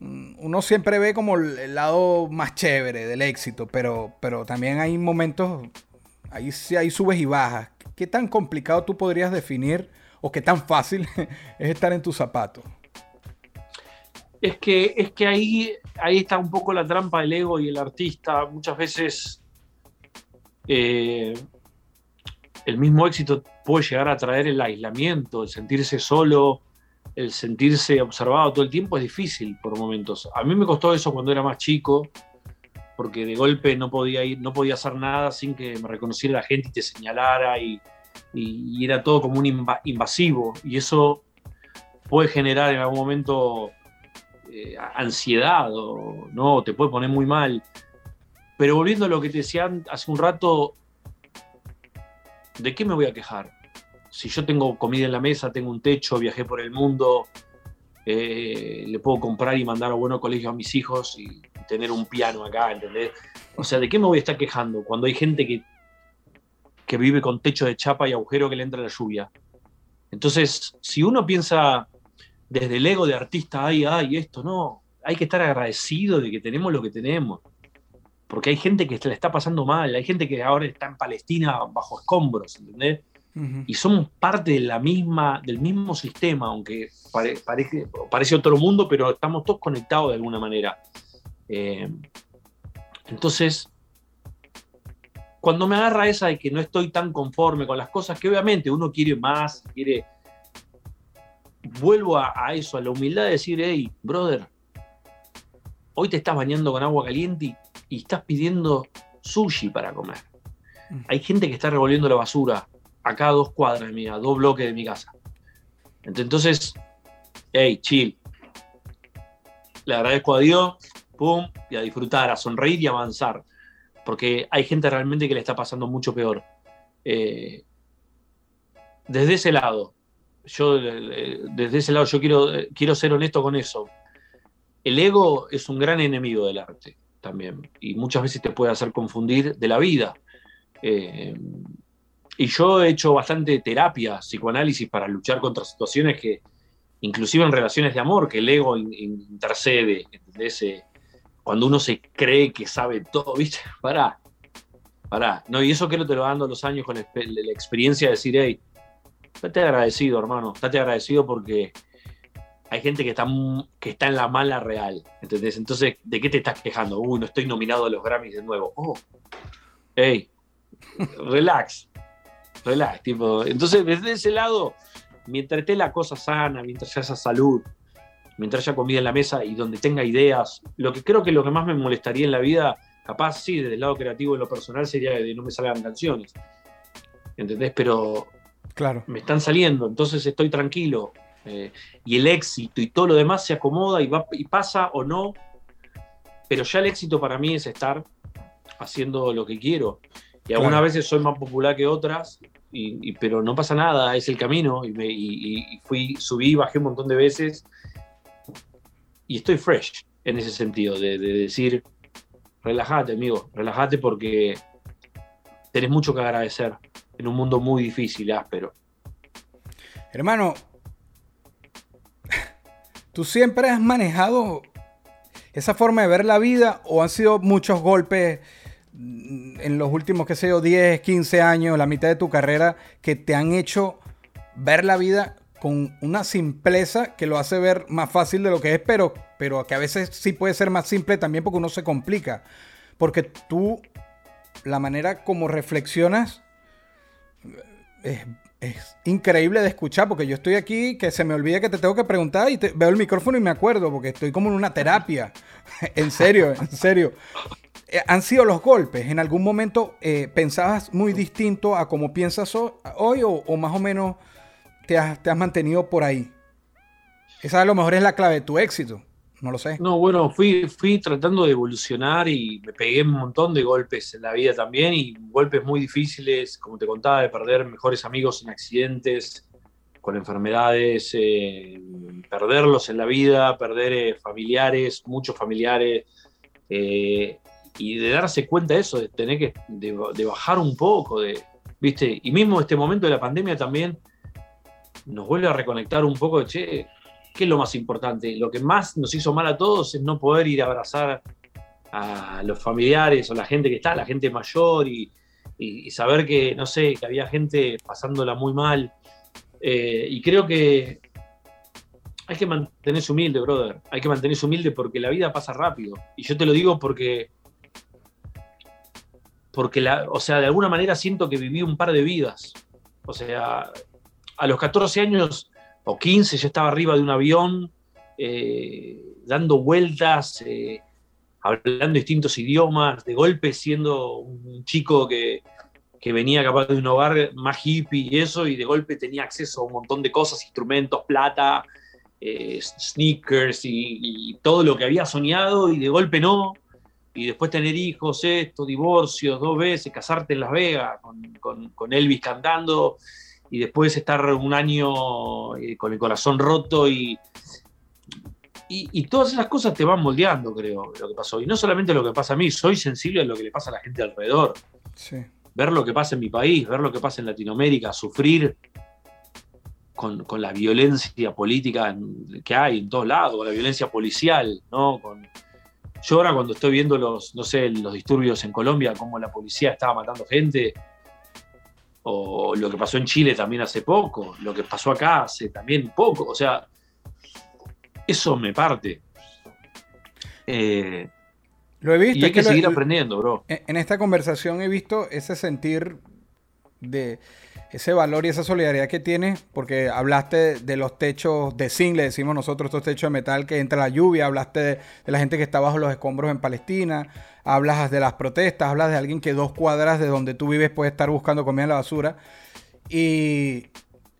mm, uno siempre ve como el lado más chévere del éxito, pero, pero también hay momentos, ahí sí hay subes y bajas. ¿Qué tan complicado tú podrías definir o qué tan fácil es estar en tus zapatos? Es que, es que ahí, ahí está un poco la trampa del ego y el artista. Muchas veces eh, el mismo éxito puede llegar a traer el aislamiento, el sentirse solo, el sentirse observado todo el tiempo es difícil por momentos. A mí me costó eso cuando era más chico, porque de golpe no podía ir, no podía hacer nada sin que me reconociera la gente y te señalara y, era todo como un invasivo. Y eso puede generar en algún momento eh, ansiedad o no, te puede poner muy mal. Pero volviendo a lo que te decía hace un rato, ¿de qué me voy a quejar? Si yo tengo comida en la mesa, tengo un techo, viajé por el mundo, eh, le puedo comprar y mandar a buenos colegios a mis hijos y tener un piano acá, ¿entendés? O sea, ¿de qué me voy a estar quejando cuando hay gente que, que vive con techo de chapa y agujero que le entra la lluvia? Entonces, si uno piensa desde el ego de artista, ay, ay, esto, no. Hay que estar agradecido de que tenemos lo que tenemos. Porque hay gente que se le está pasando mal, hay gente que ahora está en Palestina bajo escombros, ¿entendés? Y somos parte de la misma, del mismo sistema, aunque parece, parece otro mundo, pero estamos todos conectados de alguna manera. Eh, entonces, cuando me agarra esa de que no estoy tan conforme con las cosas, que obviamente uno quiere más, quiere vuelvo a, eso, a la humildad de decir, hey, brother, hoy te estás bañando con agua caliente y, estás pidiendo sushi para comer. Mm. Hay gente que está revolviendo la basura acá a dos cuadras de mi, a dos bloques de mi casa. Entonces, hey, chill. Le agradezco a Dios, pum, y a disfrutar, a sonreír y avanzar. Porque hay gente realmente que le está pasando mucho peor. Eh, desde ese lado, yo eh, desde ese lado yo quiero, eh, quiero ser honesto con eso. El ego es un gran enemigo del arte también y muchas veces te puede hacer confundir de la vida. Eh, y yo he hecho bastante terapia, psicoanálisis para luchar contra situaciones que, inclusive en relaciones de amor, que el ego intercede. ese cuando uno se cree que sabe todo, ¿viste? Pará, pará. No, y eso que no te lo dando los años con la experiencia de decir, hey, Estate agradecido, hermano. Estate agradecido porque hay gente que está, que está en la mala real. ¿Entendés? Entonces, ¿de qué te estás quejando? Uy, no estoy nominado a los Grammys de nuevo. Oh, hey, relax. Relax, tipo. Entonces, desde ese lado, mientras esté la cosa sana, mientras haya salud, mientras haya comida en la mesa y donde tenga ideas, lo que creo que lo que más me molestaría en la vida, capaz sí, desde el lado creativo y lo personal, sería que no me salgan canciones. ¿Entendés? Pero Claro. Me están saliendo, entonces estoy tranquilo. Eh, y el éxito y todo lo demás se acomoda y, va, y pasa o no. Pero ya el éxito para mí es estar haciendo lo que quiero. Y algunas veces soy más popular que otras, y, pero no pasa nada, es el camino. Y, me, fui, subí, bajé un montón de veces. Y estoy fresh en ese sentido, de, de decir, relájate, amigo, relájate porque tenés mucho que agradecer en un mundo muy difícil, áspero. Hermano, ¿tú siempre has manejado esa forma de ver la vida o han sido muchos golpes en los últimos, qué sé yo, 10, 15 años, la mitad de tu carrera, que te han hecho ver la vida con una simpleza que lo hace ver más fácil de lo que es, pero, pero que a veces sí puede ser más simple también porque uno se complica. Porque tú, la manera como reflexionas, es, increíble de escuchar porque yo estoy aquí que se me olvida que te tengo que preguntar y veo el micrófono y me acuerdo porque estoy como en una terapia. en serio, en serio. Eh, ¿Han sido los golpes? ¿En algún momento eh, pensabas muy distinto a como piensas hoy o, más o menos te has, te has mantenido por ahí? Esa a lo mejor es la clave de tu éxito. No lo sé. No, bueno, fui, fui tratando de evolucionar y me pegué un montón de golpes en la vida también y golpes muy difíciles, como te contaba, de perder mejores amigos en accidentes, con enfermedades, eh, perderlos en la vida, perder eh, familiares, muchos familiares, eh, y de darse cuenta de eso, de tener que de, bajar un poco, de, ¿viste? Y mismo este momento de la pandemia también nos vuelve a reconectar un poco de, che, ¿qué es lo más importante? Lo que más nos hizo mal a todos es no poder ir a abrazar a los familiares o la gente que está, la gente mayor y, saber que, no sé, que había gente pasándola muy mal. Eh, y creo que hay que mantenerse humilde, brother. Hay que mantenerse humilde porque la vida pasa rápido. Y yo te lo digo porque porque la, o sea, de alguna manera siento que viví un par de vidas. O sea, a los 14 años o 15 yo estaba arriba de un avión, eh, dando vueltas, eh, hablando distintos idiomas, de golpe siendo un chico que, que venía capaz de un hogar más hippie y eso, y de golpe tenía acceso a un montón de cosas, instrumentos, plata, eh, sneakers y, todo lo que había soñado, y de golpe no. Y después tener hijos, esto, divorcios dos veces, casarte en Las Vegas con, con, Elvis cantando, y después estar un año eh, con el corazón roto y, y, y, todas esas cosas te van moldeando, creo, lo que pasó. Y no solamente lo que pasa a mí, soy sensible a lo que le pasa a la gente alrededor. Sí ver lo que pasa en mi país, ver lo que pasa en Latinoamérica, sufrir con, la violencia política que hay en todos lados, con la violencia policial, ¿no? Con, yo ahora cuando estoy viendo los, no sé, los disturbios en Colombia, cómo la policía estaba matando gente, o lo que pasó en Chile también hace poco, lo que pasó acá hace también poco, o sea, eso me parte. Eh, lo he visto. Y hay que, seguir aprendiendo, bro. En esta conversación he visto ese sentir de ese valor y esa solidaridad que tienes, porque hablaste de los techos de zinc, le decimos nosotros, estos techos de metal que entra la lluvia, hablaste de, la gente que está bajo los escombros en Palestina, hablas de las protestas, hablas de alguien que dos cuadras de donde tú vives puede estar buscando comida en la basura. Y,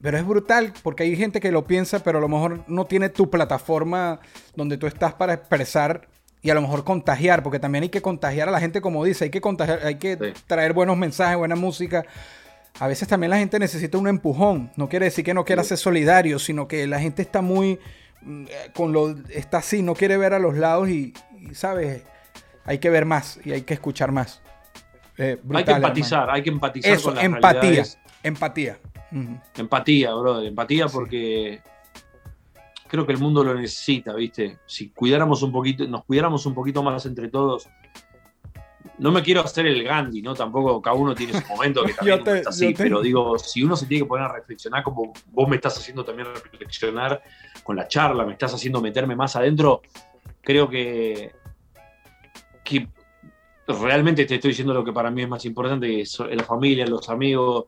pero es brutal porque hay gente que lo piensa, pero a lo mejor no tiene tu plataforma donde tú estás para expresar y a lo mejor contagiar, porque también hay que contagiar a la gente, como dice, hay que contagiar, hay que traer buenos mensajes, buena música. A veces también la gente necesita un empujón. No quiere decir que no quiera ser solidario, sino que la gente está muy mm, con lo está así, no quiere ver a los lados y, sabes, hay que ver más y hay que escuchar más. Eh, hay que empatizar, hay que empatizar Eso, con empatía, empatía. Empatía, brother, empatía porque creo que el mundo lo necesita, ¿viste? Si cuidáramos un poquito, nos cuidáramos un poquito más entre todos. No me quiero hacer el Gandhi, ¿no? Tampoco cada uno tiene su momento que también está así, pero digo, si uno se tiene que poner a reflexionar, como vos me estás haciendo también reflexionar con la charla, me estás haciendo meterme más adentro, creo que, que realmente te estoy diciendo lo que para mí es más importante, que es la familia, los amigos,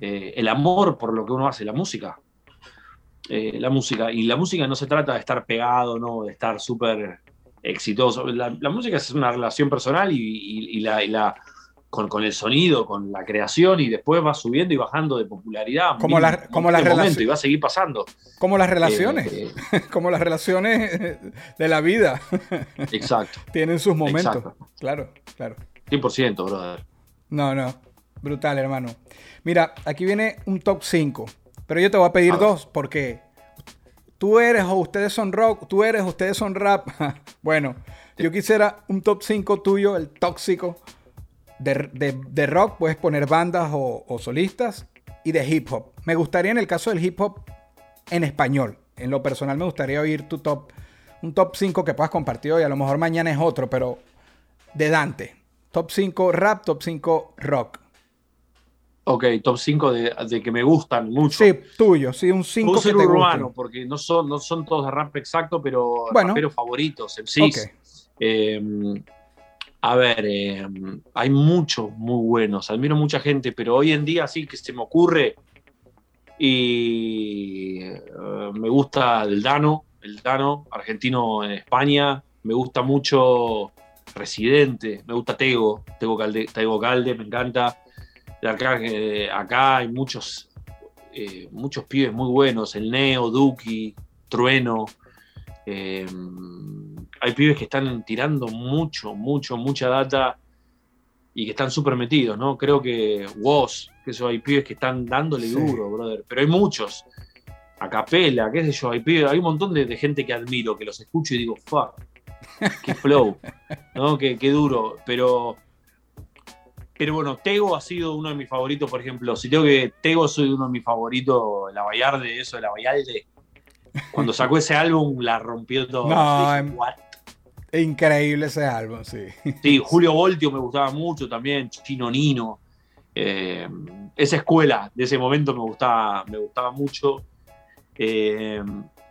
eh, el amor por lo que uno hace, la música. Eh, la música. Y la música no se trata de estar pegado, ¿no? de estar súper exitoso. La, música es una relación personal y, la, con, el sonido, con la creación y después va subiendo y bajando de popularidad. Como, la, como las relaciones. Y va a seguir pasando. Como las relaciones. Eh, como las relaciones de la vida. Exacto. Tienen sus momentos. Claro, claro. 100%, brother. No, no. Brutal, hermano. Mira, aquí viene un top 5 pero yo te voy a pedir dos porque tú eres o ustedes son rock, tú eres o ustedes son rap. bueno, yo quisiera un top 5 tuyo, el tóxico. De, rock puedes poner bandas o, solistas y de hip hop. Me gustaría en el caso del hip hop en español. En lo personal me gustaría oír tu top, un top 5 que puedas compartir hoy. A lo mejor mañana es otro, pero de Dante. Top 5 rap, top 5 rock. Ok, top 5 de, que me gustan mucho. Sí, tuyo, sí, un 5 que te urbano, porque no son, no son todos de rap exacto, pero bueno. favoritos, sí. Em, a ver, em, hay muchos muy buenos, admiro mucha gente, pero hoy en día sí que se me ocurre y eh, me gusta el Dano, el Dano, argentino en España, me gusta mucho Residente, me gusta Tego, Tego Calde, Tego Calde me encanta acá, acá hay muchos, eh, muchos pibes muy buenos, el Neo, Duki, Trueno. Eh, hay pibes que están tirando mucho, mucho, mucha data y que están súper metidos, ¿no? Creo que Woz, que eso, hay pibes que están dándole duro, brother, pero hay muchos. A capela, qué sé yo, hay pibes, hay un montón de, gente que admiro, que los escucho y digo, fuck, qué flow, ¿no? Qué, qué duro, pero pero bueno, Tego ha sido uno de mis favoritos, por ejemplo. Si tengo que. Tego soy uno de mis favoritos, la Bayarde, eso de la Bayalde. Cuando sacó ese álbum, la rompió todo. No, em, Increíble ese álbum, sí. Sí, Julio Voltio me gustaba mucho también, Chino Nino. Eh, esa escuela de ese momento me gustaba, me gustaba mucho. Eh,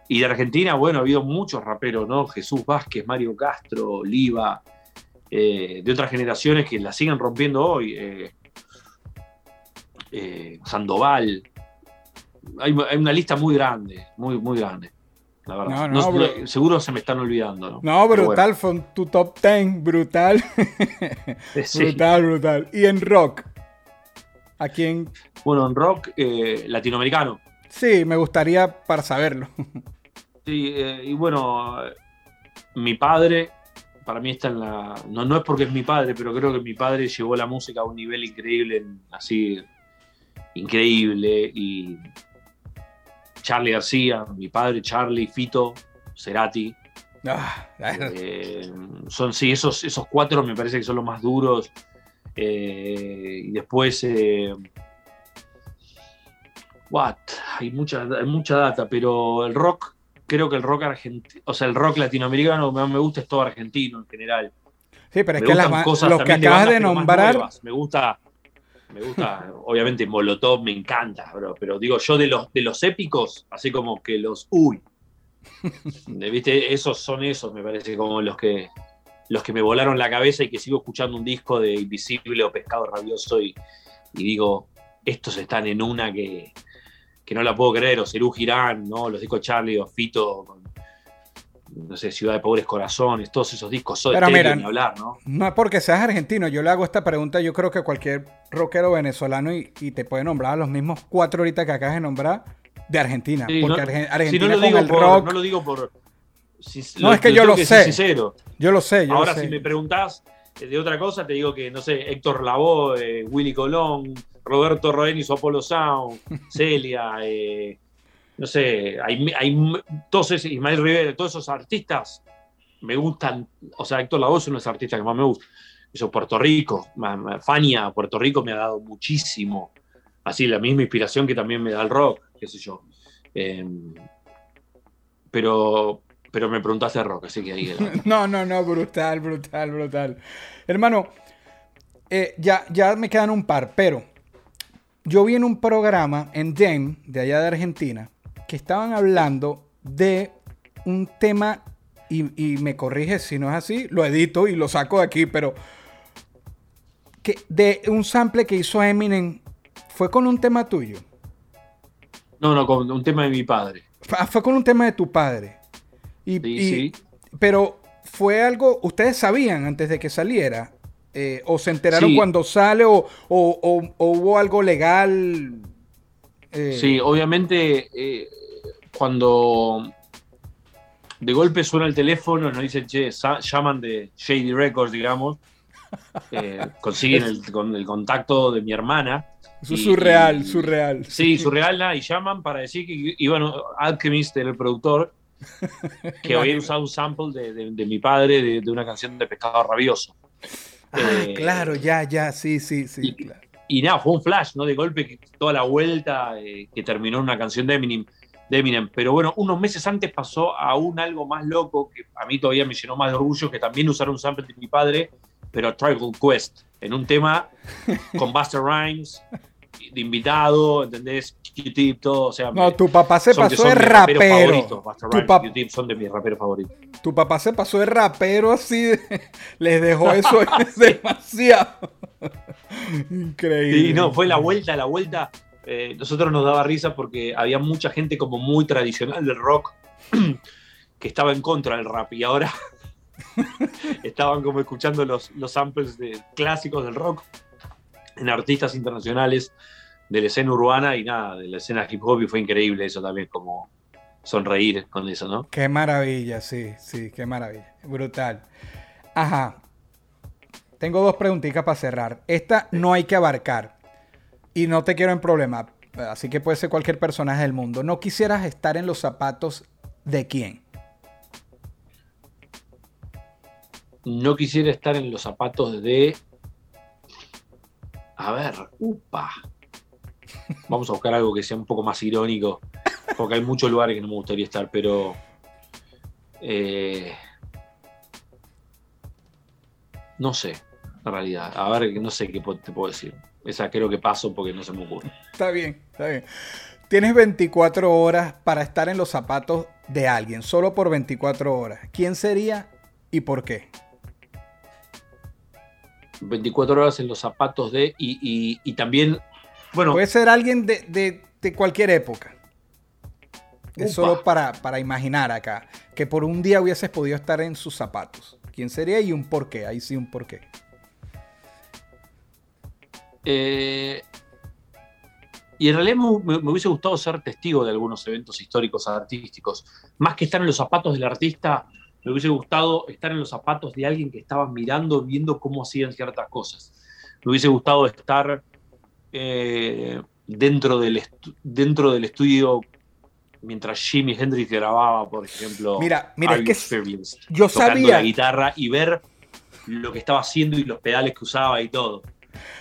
y de Argentina, bueno, ha habido muchos raperos, ¿no? Jesús Vázquez, Mario Castro, Oliva. Eh, de otras generaciones que la siguen rompiendo hoy. eh, eh, Sandoval. Hay, hay una lista muy grande, muy, muy grande. La verdad. No, No, no, bro. seguro se me están olvidando. No, brutal, fue tu top 10, brutal. Sí. Brutal, brutal. Y en rock, ¿a quién? Bueno, en rock latinoamericano. Sí, me gustaría para saberlo. Sí, y bueno, mi padre, para mí está en la. No, no es porque es mi padre, pero creo que mi padre llevó la música a un nivel increíble, así, increíble. Y Charlie García, mi padre, Charlie, Fito, Cerati. Ah, eh, son, sí, esos, esos cuatro me parece que son los más duros. Eh, y después. eh, what? Hay mucha, hay mucha data, pero el rock, creo que el rock argentino, o sea, el rock latinoamericano que más me gusta es todo argentino en general. sí, pero es me que las cosas los que acabas bandas, de nombrar. Me gusta, me gusta, obviamente Molotov me encanta, bro, pero digo, yo de los, de los épicos, así como que los, uy, ¿viste? Esos son esos, me parece, como los que, los que me volaron la cabeza y que sigo escuchando un disco de Invisible o Pescado Rabioso y, y digo, estos están en una que, que no la puedo creer, o Cerú Girán, ¿no? Los discos Charlie o Fito, con, no sé, Ciudad de Pobres Corazones, todos esos discos, mira, ni hablar, ¿no? no es porque seas argentino, yo le hago esta pregunta, yo creo que cualquier rockero venezolano y, y te puede nombrar a los mismos cuatro ahorita que acabas de nombrar de Argentina. Sí, porque no- Argen- Si Argentina no lo con digo el por, rock, no lo digo por. si- No, es que yo lo sé. sincero. yo lo sé, yo Ahora, lo sé. si me preguntás eh, de otra cosa, te digo que, no sé, Héctor Lavoe, eh, Willy Colón, Roberto Roen hizo Apollo Sound, Celia, eh, no sé, hay, hay todos esos, Ismael Rivera, todos esos artistas me gustan. O sea, Héctor Lavoe es uno de los artistas que más me gusta. Eso, Puerto Rico, Fania, Puerto Rico me ha dado muchísimo. Así, la misma inspiración que también me da el rock, qué sé yo. Eh, pero, pero me preguntaste rock, así que ahí queda. No, no, no, brutal, brutal, brutal. Hermano, eh, ya, ya me quedan un par, pero yo vi en un programa en DEM, de allá de Argentina, que estaban hablando de un tema, y, y me corrige si no es así, lo edito y lo saco de aquí, pero que de un sample que hizo Eminem, ¿fue con un tema tuyo? No, no, con un tema de mi padre. Ah, fue con un tema de tu padre. Y, Sí, y- sí. Pero fue algo, ¿ustedes sabían antes de que saliera? Eh, ¿O se enteraron Sí. cuando sale? O, o- o- o hubo algo legal? Eh, Sí, obviamente, eh, cuando de golpe suena el teléfono, nos dicen, che, llaman de Shady Records, digamos, eh, consiguen el, con el contacto de mi hermana. Eso es surreal, y- surreal. Sí, surreal, nada, y llaman para decir que, y bueno, Alchemist era el productor, que había usado un sample de, de- de mi padre de, de una canción de Pescado Rabioso. Ah, Eh, claro, ya, ya, sí, sí, sí. y- claro. Y nada, fue un flash, ¿no? De golpe, que toda la vuelta eh, que terminó en una canción de Eminem, de Eminem. Pero bueno, unos meses antes pasó aún algo más loco que a mí todavía me llenó más de orgullo, que también usaron un sample de mi padre, pero a Tribal Quest, en un tema con Buster Rhymes, de invitado, ¿entendés? Q-Tip, todo, o sea... No, tu papá se pasó de rapero. favoritos, Tu, Rhymes pap- y Q-Tip son de mis raperos favoritos. tu papá se pasó de rapero así. de- les dejó eso demasiado. Increíble. Sí, no, fue la vuelta, la vuelta. eh, nosotros nos daba risa porque había mucha gente como muy tradicional del rock que estaba en contra del rap y ahora estaban como escuchando los, los samples de, clásicos del rock en artistas internacionales de la escena urbana y nada, de la escena hip hop y fue increíble eso también, como sonreír con eso, ¿no? Qué maravilla, sí, sí, qué maravilla. Brutal. Ajá. Tengo dos preguntitas para cerrar. Esta no hay que abarcar. Y no te quiero en problema. Así que puede ser cualquier personaje del mundo. ¿No quisieras estar en los zapatos de quién? No quisiera estar en los zapatos de... A ver, upa. Vamos a buscar algo que sea un poco más irónico, porque hay muchos lugares que no me gustaría estar, pero... eh, no sé, en realidad. A ver, no sé qué te puedo decir. Esa creo que paso porque no se me ocurre. Está bien, está bien. Tienes 24 horas para estar en los zapatos de alguien, solo por 24 horas. ¿Quién sería y por qué? 24 horas en los zapatos de. Y, también. Bueno. Puede ser alguien de, cualquier época. Es solo para, para, imaginar acá. Que por un día hubieses podido estar en sus zapatos. ¿Quién sería y un porqué? Ahí sí, un porqué. Eh, y en realidad me, hubiese gustado ser testigo de algunos eventos históricos artísticos. Más que estar en los zapatos del artista, me hubiese gustado estar en los zapatos de alguien que estaba mirando, viendo cómo hacían ciertas cosas. Me hubiese gustado estar eh, dentro, del dentro del estudio mientras Jimi Hendrix grababa, por ejemplo, mira, mira, que yo sabía la guitarra y ver lo que estaba haciendo y los pedales que usaba y todo.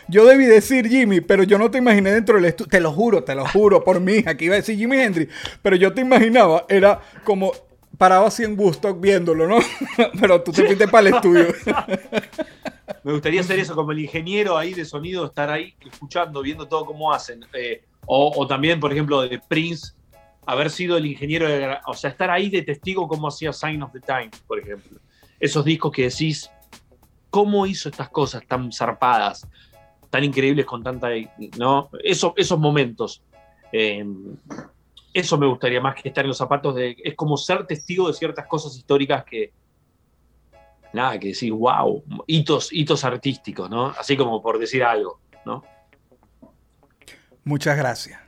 Yo debí decir Jimmy, pero yo no te imaginé dentro del estudio. Te lo juro, te lo juro por mí. Aquí iba a decir Jimi Hendrix, pero yo te imaginaba, era como parado así en Woodstock viéndolo, ¿no? pero tú te fuiste para el estudio. Me gustaría hacer eso como el ingeniero ahí de sonido, estar ahí escuchando, viendo todo cómo hacen. Eh, o, también, por ejemplo, de Prince, haber sido el ingeniero, o sea, estar ahí de testigo cómo hacía Sign of the Time, por ejemplo. Esos discos que decís, ¿cómo hizo estas cosas tan zarpadas, tan increíbles con tanta, ¿no? Eso, esos momentos. Eh, eso me gustaría más que estar en los zapatos de. Es como ser testigo de ciertas cosas históricas que. Nada, que decir, wow, hitos, hitos artísticos, ¿no? Así como por decir algo, ¿no? Muchas gracias.